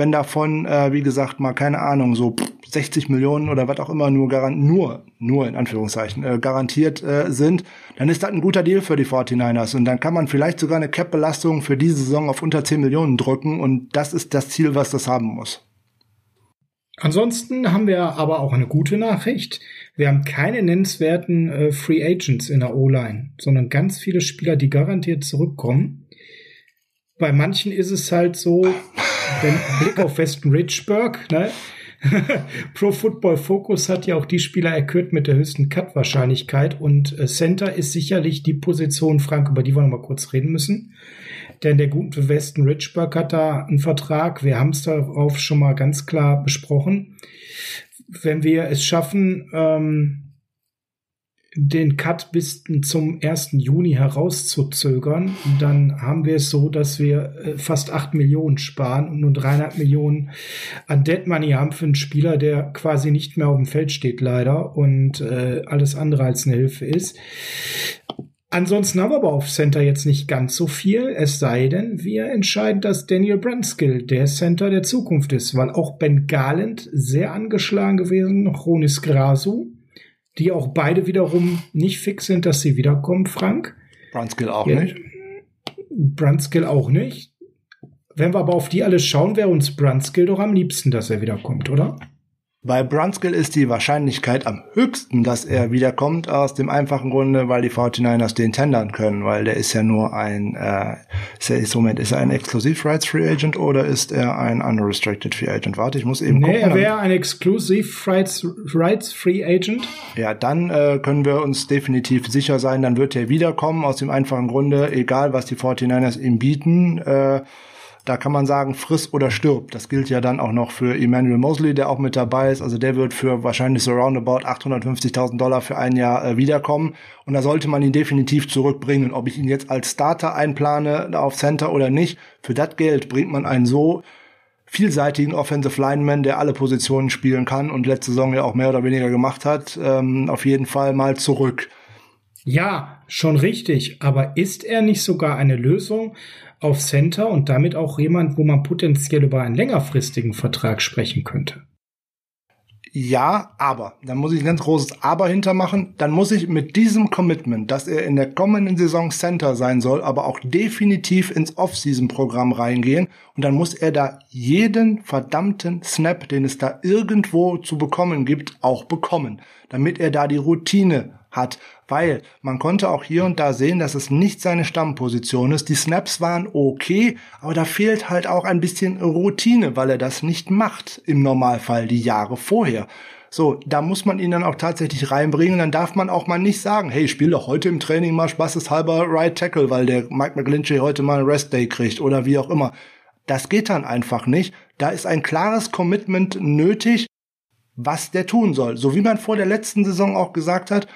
Wenn davon, äh, wie gesagt, mal keine Ahnung, so 60 Millionen oder was auch immer nur garant nur, nur in Anführungszeichen, äh, garantiert äh, sind, dann ist das ein guter Deal für die 49ers. Und dann kann man vielleicht sogar eine Cap-Belastung für diese Saison auf unter 10 Millionen drücken. Und das ist das Ziel, was das haben muss. Ansonsten haben wir aber auch eine gute Nachricht. Wir haben keine nennenswerten äh, Free Agents in der O-Line, sondern ganz viele Spieler, die garantiert zurückkommen. Bei manchen ist es halt so, wenn Blick auf Weston Richburg, ne? Pro Football Focus hat ja auch die Spieler erkürt mit der höchsten Cut-Wahrscheinlichkeit und äh, Center ist sicherlich die Position, Frank, über die wir noch mal kurz reden müssen. Denn der gute Westen Richburg hat da einen Vertrag. Wir haben es darauf schon mal ganz klar besprochen. Wenn wir es schaffen, ähm, den Cut bis zum 1. Juni herauszuzögern, dann haben wir es so, dass wir äh, fast 8 Millionen sparen und nur 300 Millionen an Dead Money haben für einen Spieler, der quasi nicht mehr auf dem Feld steht, leider, und äh, alles andere als eine Hilfe ist. Ansonsten haben wir aber auf Center jetzt nicht ganz so viel, es sei denn, wir entscheiden, dass Daniel Brunskill der Center der Zukunft ist, weil auch Ben Garland sehr angeschlagen gewesen, Ronis Grasu, die auch beide wiederum nicht fix sind, dass sie wiederkommen, Frank. Brunskill auch ja, nicht. Brunskill auch nicht. Wenn wir aber auf die alle schauen, wäre uns Brunskill doch am liebsten, dass er wiederkommt, oder? Bei Brunskill ist die Wahrscheinlichkeit am höchsten, dass er wiederkommt, aus dem einfachen Grunde, weil die 49ers den tendern können, weil der ist ja nur ein, äh, ist er, ist, Moment, ist er ein Exclusive Rights Free Agent oder ist er ein Unrestricted Free Agent? Warte, ich muss eben nee, gucken. er wäre ein Exclusive Rights, Rights Free Agent. Ja, dann äh, können wir uns definitiv sicher sein, dann wird er wiederkommen, aus dem einfachen Grunde, egal was die 49ers ihm bieten, äh, da kann man sagen, friss oder stirb. Das gilt ja dann auch noch für Emmanuel Mosley, der auch mit dabei ist. Also der wird für wahrscheinlich so roundabout 850.000 Dollar für ein Jahr äh, wiederkommen. Und da sollte man ihn definitiv zurückbringen. Ob ich ihn jetzt als Starter einplane auf Center oder nicht, für das Geld bringt man einen so vielseitigen Offensive Lineman, der alle Positionen spielen kann und letzte Saison ja auch mehr oder weniger gemacht hat, ähm, auf jeden Fall mal zurück. Ja, schon richtig. Aber ist er nicht sogar eine Lösung auf Center und damit auch jemand, wo man potenziell über einen längerfristigen Vertrag sprechen könnte? Ja, aber, dann muss ich ein ganz großes Aber hintermachen. Dann muss ich mit diesem Commitment, dass er in der kommenden Saison Center sein soll, aber auch definitiv ins Off-Season-Programm reingehen. Und dann muss er da jeden verdammten Snap, den es da irgendwo zu bekommen gibt, auch bekommen. Damit er da die Routine hat, weil man konnte auch hier und da sehen, dass es nicht seine Stammposition ist. Die Snaps waren okay, aber da fehlt halt auch ein bisschen Routine, weil er das nicht macht im Normalfall die Jahre vorher. So, da muss man ihn dann auch tatsächlich reinbringen. Dann darf man auch mal nicht sagen, hey, spiel doch heute im Training mal spaßeshalber Right Tackle, weil der Mike McGlinchey heute mal einen Rest Day kriegt oder wie auch immer. Das geht dann einfach nicht. Da ist ein klares Commitment nötig, was der tun soll. So wie man vor der letzten Saison auch gesagt hat,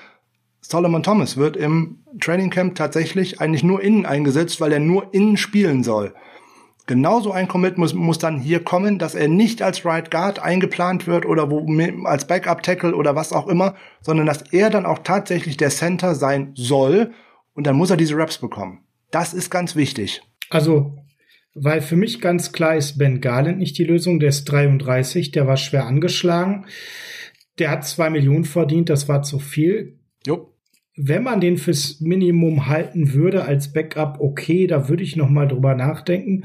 Solomon Thomas wird im Training Camp tatsächlich eigentlich nur innen eingesetzt, weil er nur innen spielen soll. Genauso ein Commit muss, muss dann hier kommen, dass er nicht als Right Guard eingeplant wird oder wo, als Backup Tackle oder was auch immer, sondern dass er dann auch tatsächlich der Center sein soll und dann muss er diese Raps bekommen. Das ist ganz wichtig. Also, weil für mich ganz klar ist Ben Garland nicht die Lösung, der ist 33, der war schwer angeschlagen. Der hat zwei Millionen verdient, das war zu viel. Jo wenn man den fürs Minimum halten würde als Backup, okay, da würde ich noch mal drüber nachdenken.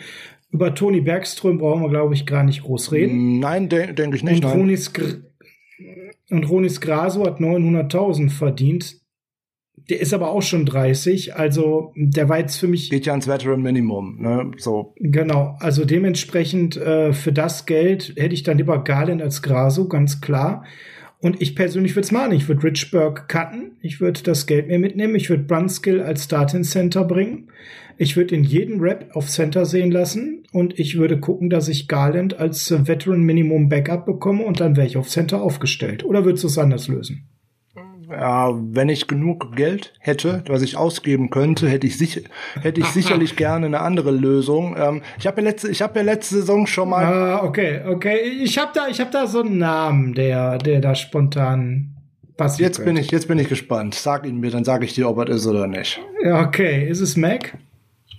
Über Toni Bergström brauchen wir, glaube ich, gar nicht groß reden. Nein, de denke ich nicht. Und Ronis, und Ronis Graso hat 900.000 verdient. Der ist aber auch schon 30, also der war jetzt für mich. Geht ja ans Veteran Minimum, ne? So. Genau, also dementsprechend äh, für das Geld hätte ich dann lieber Garland als Graso, ganz klar. Und ich persönlich würde es machen. Ich würde Richburg cutten. Ich würde das Geld mir mitnehmen. Ich würde Brunskill als Starting Center bringen. Ich würde in jedem Rap auf Center sehen lassen. Und ich würde gucken, dass ich Garland als Veteran Minimum Backup bekomme. Und dann wäre ich auf Center aufgestellt. Oder würdest du es anders lösen? Ja, wenn ich genug Geld hätte, was ich ausgeben könnte, hätte ich, sicher, hätte ich sicherlich gerne eine andere Lösung. Ähm, ich habe ja letzte, ich habe ja letzte Saison schon mal. Ah, okay, okay. Ich habe da, ich habe da so einen Namen, der, der da spontan passt. Jetzt könnte. bin ich, jetzt bin ich gespannt. Sag ihn mir, dann sage ich dir, ob er ist oder nicht. Ja, okay. Ist es Mac?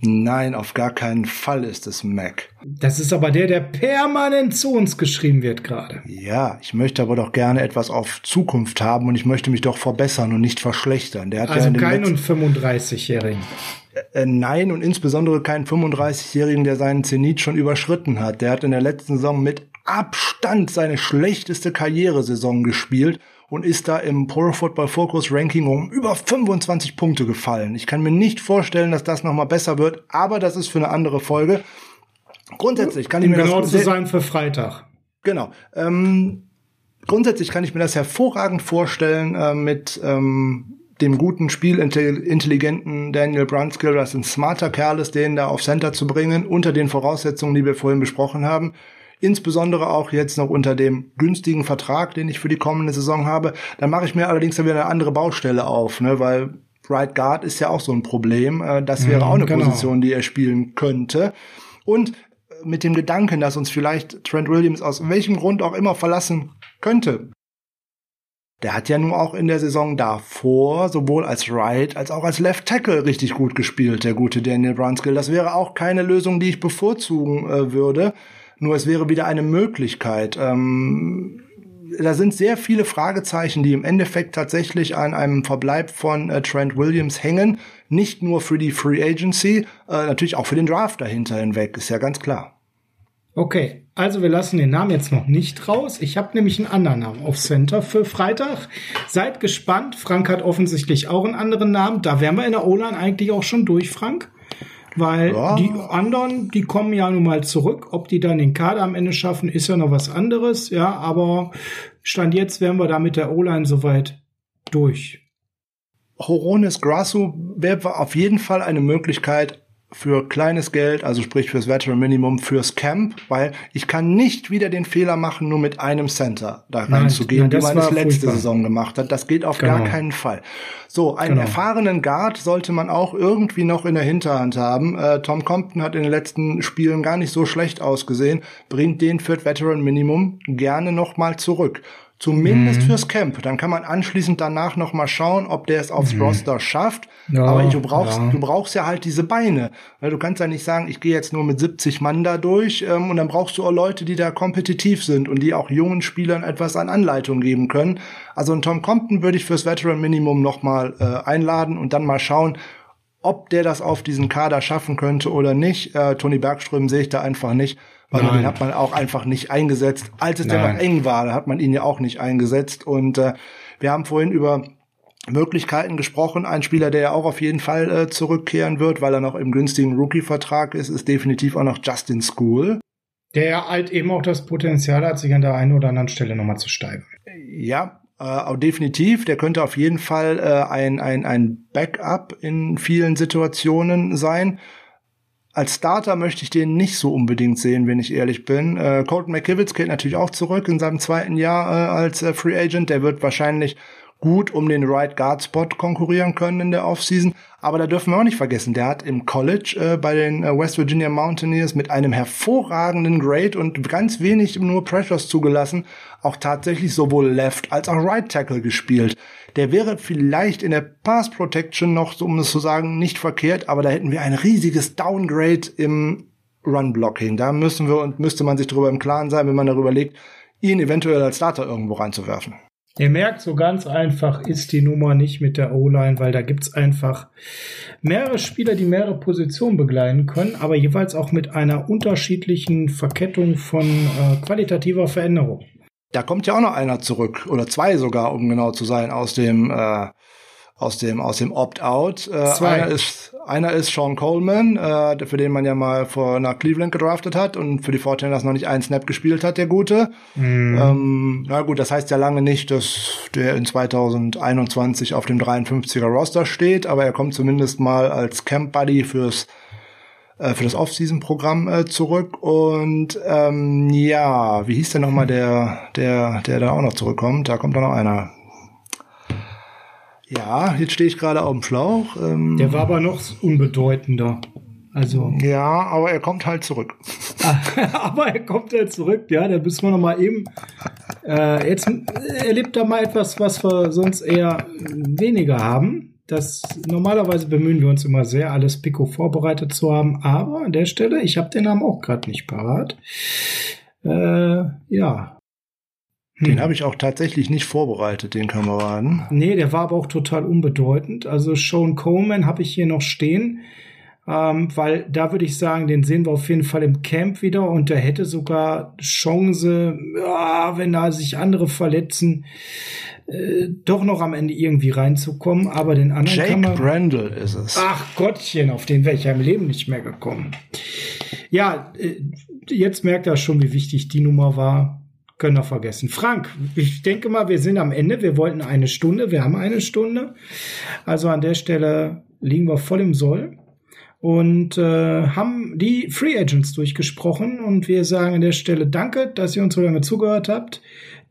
Nein, auf gar keinen Fall ist es Mac. Das ist aber der, der permanent zu uns geschrieben wird gerade. Ja, ich möchte aber doch gerne etwas auf Zukunft haben und ich möchte mich doch verbessern und nicht verschlechtern. Der hat also ja keinen 35-Jährigen. Äh, nein, und insbesondere keinen 35-Jährigen, der seinen Zenit schon überschritten hat. Der hat in der letzten Saison mit Abstand seine schlechteste Karrieresaison gespielt und ist da im Pro Football Focus Ranking um über 25 Punkte gefallen. Ich kann mir nicht vorstellen, dass das nochmal besser wird, aber das ist für eine andere Folge. Grundsätzlich kann um ich mir genau das zu sein für Freitag. Genau. Ähm, grundsätzlich kann ich mir das hervorragend vorstellen äh, mit ähm, dem guten spielintelligenten Daniel Brunskill, das ein smarter Kerl ist, den da auf Center zu bringen, unter den Voraussetzungen, die wir vorhin besprochen haben. Insbesondere auch jetzt noch unter dem günstigen Vertrag, den ich für die kommende Saison habe. Dann mache ich mir allerdings dann wieder eine andere Baustelle auf, ne, weil Right Guard ist ja auch so ein Problem. Äh, das wäre auch eine genau. Position, die er spielen könnte. Und mit dem Gedanken, dass uns vielleicht Trent Williams aus welchem Grund auch immer verlassen könnte. Der hat ja nun auch in der Saison davor sowohl als Right als auch als Left Tackle richtig gut gespielt, der gute Daniel Brunskill. Das wäre auch keine Lösung, die ich bevorzugen äh, würde. Nur es wäre wieder eine Möglichkeit. Ähm, da sind sehr viele Fragezeichen, die im Endeffekt tatsächlich an einem Verbleib von äh, Trent Williams hängen. Nicht nur für die Free Agency, äh, natürlich auch für den Draft dahinter hinweg, ist ja ganz klar. Okay, also wir lassen den Namen jetzt noch nicht raus. Ich habe nämlich einen anderen Namen auf Center für Freitag. Seid gespannt. Frank hat offensichtlich auch einen anderen Namen. Da wären wir in der O-Line eigentlich auch schon durch, Frank. Weil ja. die anderen, die kommen ja nun mal zurück. Ob die dann den Kader am Ende schaffen, ist ja noch was anderes. Ja, aber Stand jetzt wären wir da mit der O-Line soweit durch. Horonis Grasso wäre auf jeden Fall eine Möglichkeit, für kleines Geld, also sprich fürs Veteran Minimum, fürs Camp, weil ich kann nicht wieder den Fehler machen, nur mit einem Center da reinzugehen, wie man es letzte furchtbar. Saison gemacht hat. Das geht auf genau. gar keinen Fall. So, einen genau. erfahrenen Guard sollte man auch irgendwie noch in der Hinterhand haben. Äh, Tom Compton hat in den letzten Spielen gar nicht so schlecht ausgesehen, bringt den für Veteran Minimum gerne noch mal zurück. Zumindest mhm. fürs Camp. Dann kann man anschließend danach noch mal schauen, ob der es aufs mhm. Roster schafft. Ja, Aber du brauchst, ja. du brauchst ja halt diese Beine. Du kannst ja nicht sagen, ich gehe jetzt nur mit 70 Mann da durch ähm, und dann brauchst du auch Leute, die da kompetitiv sind und die auch jungen Spielern etwas an Anleitung geben können. Also einen Tom Compton würde ich fürs Veteran Minimum noch mal äh, einladen und dann mal schauen, ob der das auf diesen Kader schaffen könnte oder nicht. Äh, Tony Bergström sehe ich da einfach nicht. Weil Nein. den hat man auch einfach nicht eingesetzt. Als es Nein. dann noch eng war, da hat man ihn ja auch nicht eingesetzt. Und äh, wir haben vorhin über Möglichkeiten gesprochen. Ein Spieler, der ja auch auf jeden Fall äh, zurückkehren wird, weil er noch im günstigen Rookie-Vertrag ist, ist definitiv auch noch Justin School. Der halt eben auch das Potenzial hat, sich an der einen oder anderen Stelle nochmal zu steigen. Ja, äh, definitiv. Der könnte auf jeden Fall äh, ein, ein, ein Backup in vielen Situationen sein. Als Starter möchte ich den nicht so unbedingt sehen, wenn ich ehrlich bin. Äh, Colton McKivitz geht natürlich auch zurück in seinem zweiten Jahr äh, als äh, Free Agent. Der wird wahrscheinlich gut um den Right Guard Spot konkurrieren können in der Offseason. Aber da dürfen wir auch nicht vergessen, der hat im College äh, bei den äh, West Virginia Mountaineers mit einem hervorragenden Grade und ganz wenig nur Pressures zugelassen, auch tatsächlich sowohl Left als auch Right Tackle gespielt. Der wäre vielleicht in der Pass Protection noch, um es zu sagen, nicht verkehrt, aber da hätten wir ein riesiges Downgrade im Run Blocking. Da müssen wir und müsste man sich darüber im Klaren sein, wenn man darüber legt, ihn eventuell als Starter irgendwo reinzuwerfen. Ihr merkt, so ganz einfach ist die Nummer nicht mit der O-Line, weil da gibt's einfach mehrere Spieler, die mehrere Positionen begleiten können, aber jeweils auch mit einer unterschiedlichen Verkettung von äh, qualitativer Veränderung. Da kommt ja auch noch einer zurück, oder zwei sogar, um genau zu sein, aus dem äh, aus dem aus dem Opt-out. Äh, einer ist einer ist Sean Coleman, äh, für den man ja mal vor nach Cleveland gedraftet hat und für die Fortinanders noch nicht einen Snap gespielt hat, der gute. Mm. Ähm, na gut, das heißt ja lange nicht, dass der in 2021 auf dem 53er Roster steht, aber er kommt zumindest mal als Camp Buddy fürs äh, für das Off-Season-Programm äh, zurück und ähm, ja, wie hieß denn nochmal der, der, der da auch noch zurückkommt? Da kommt da noch einer. Ja, jetzt stehe ich gerade auf dem Schlauch. Ähm, Der war aber noch unbedeutender. Also. Ja, aber er kommt halt zurück. aber er kommt halt zurück, ja. Da müssen wir noch mal eben. Äh, jetzt erlebt er mal etwas, was wir sonst eher weniger haben. Das normalerweise bemühen wir uns immer sehr, alles Pico vorbereitet zu haben. Aber an der Stelle, ich habe den Namen auch gerade nicht parat. Äh, ja, den hm. habe ich auch tatsächlich nicht vorbereitet, den Kameraden. Nee, der war aber auch total unbedeutend. Also Sean Coleman habe ich hier noch stehen, ähm, weil da würde ich sagen, den sehen wir auf jeden Fall im Camp wieder und der hätte sogar Chance, ja, wenn da sich andere verletzen, äh, doch noch am Ende irgendwie reinzukommen. Aber den anderen Jake kann man, Brandle ist es. Ach Gottchen, auf den wäre ich ja im Leben nicht mehr gekommen. Ja, äh, jetzt merkt er schon, wie wichtig die Nummer war können wir vergessen. Frank, ich denke mal, wir sind am Ende. Wir wollten eine Stunde, wir haben eine Stunde. Also an der Stelle liegen wir voll im Soll und äh, haben die Free Agents durchgesprochen und wir sagen an der Stelle danke, dass ihr uns so lange zugehört habt.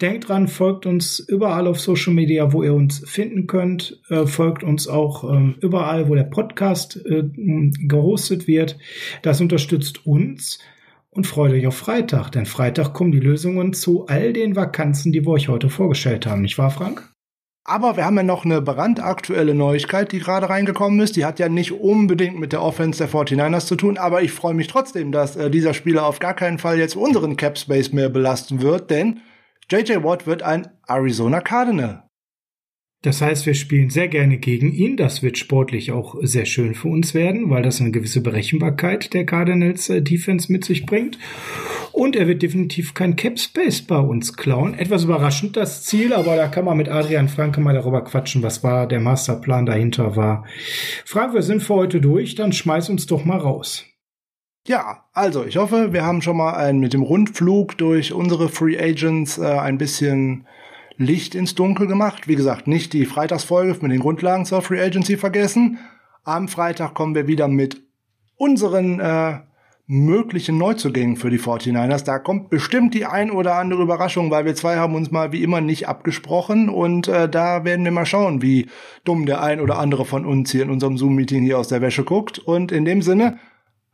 Denkt dran, folgt uns überall auf Social Media, wo ihr uns finden könnt. Äh, folgt uns auch äh, überall, wo der Podcast äh, gehostet wird. Das unterstützt uns und freut euch auf Freitag, denn Freitag kommen die Lösungen zu all den Vakanzen, die wir euch heute vorgestellt haben, nicht wahr, Frank? Aber wir haben ja noch eine brandaktuelle Neuigkeit, die gerade reingekommen ist. Die hat ja nicht unbedingt mit der Offense der 49ers zu tun, aber ich freue mich trotzdem, dass äh, dieser Spieler auf gar keinen Fall jetzt unseren Cap Space mehr belasten wird, denn JJ Watt wird ein Arizona Cardinal. Das heißt, wir spielen sehr gerne gegen ihn. Das wird sportlich auch sehr schön für uns werden, weil das eine gewisse Berechenbarkeit der Cardinals äh, Defense mit sich bringt. Und er wird definitiv kein Cap Space bei uns klauen. Etwas überraschend das Ziel, aber da kann man mit Adrian Franke mal darüber quatschen, was war der Masterplan dahinter war. Frank, wir sind für heute durch, dann schmeiß uns doch mal raus. Ja, also ich hoffe, wir haben schon mal ein, mit dem Rundflug durch unsere Free Agents äh, ein bisschen Licht ins Dunkel gemacht. Wie gesagt, nicht die Freitagsfolge mit den Grundlagen zur Free Agency vergessen. Am Freitag kommen wir wieder mit unseren äh, möglichen Neuzugängen für die 49ers. Da kommt bestimmt die ein oder andere Überraschung, weil wir zwei haben uns mal wie immer nicht abgesprochen und äh, da werden wir mal schauen, wie dumm der ein oder andere von uns hier in unserem Zoom-Meeting hier aus der Wäsche guckt. Und in dem Sinne,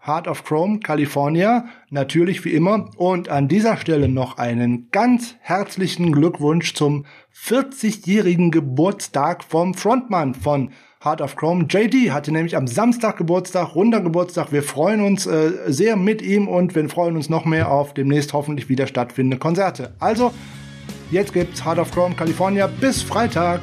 Heart of Chrome, California, natürlich wie immer. Und an dieser Stelle noch einen ganz herzlichen Glückwunsch zum 40-jährigen Geburtstag vom Frontmann von Heart of Chrome. JD hatte nämlich am Samstag Geburtstag, runder Geburtstag. Wir freuen uns äh, sehr mit ihm und wir freuen uns noch mehr auf demnächst hoffentlich wieder stattfindende Konzerte. Also, jetzt gibt's Heart of Chrome California bis Freitag.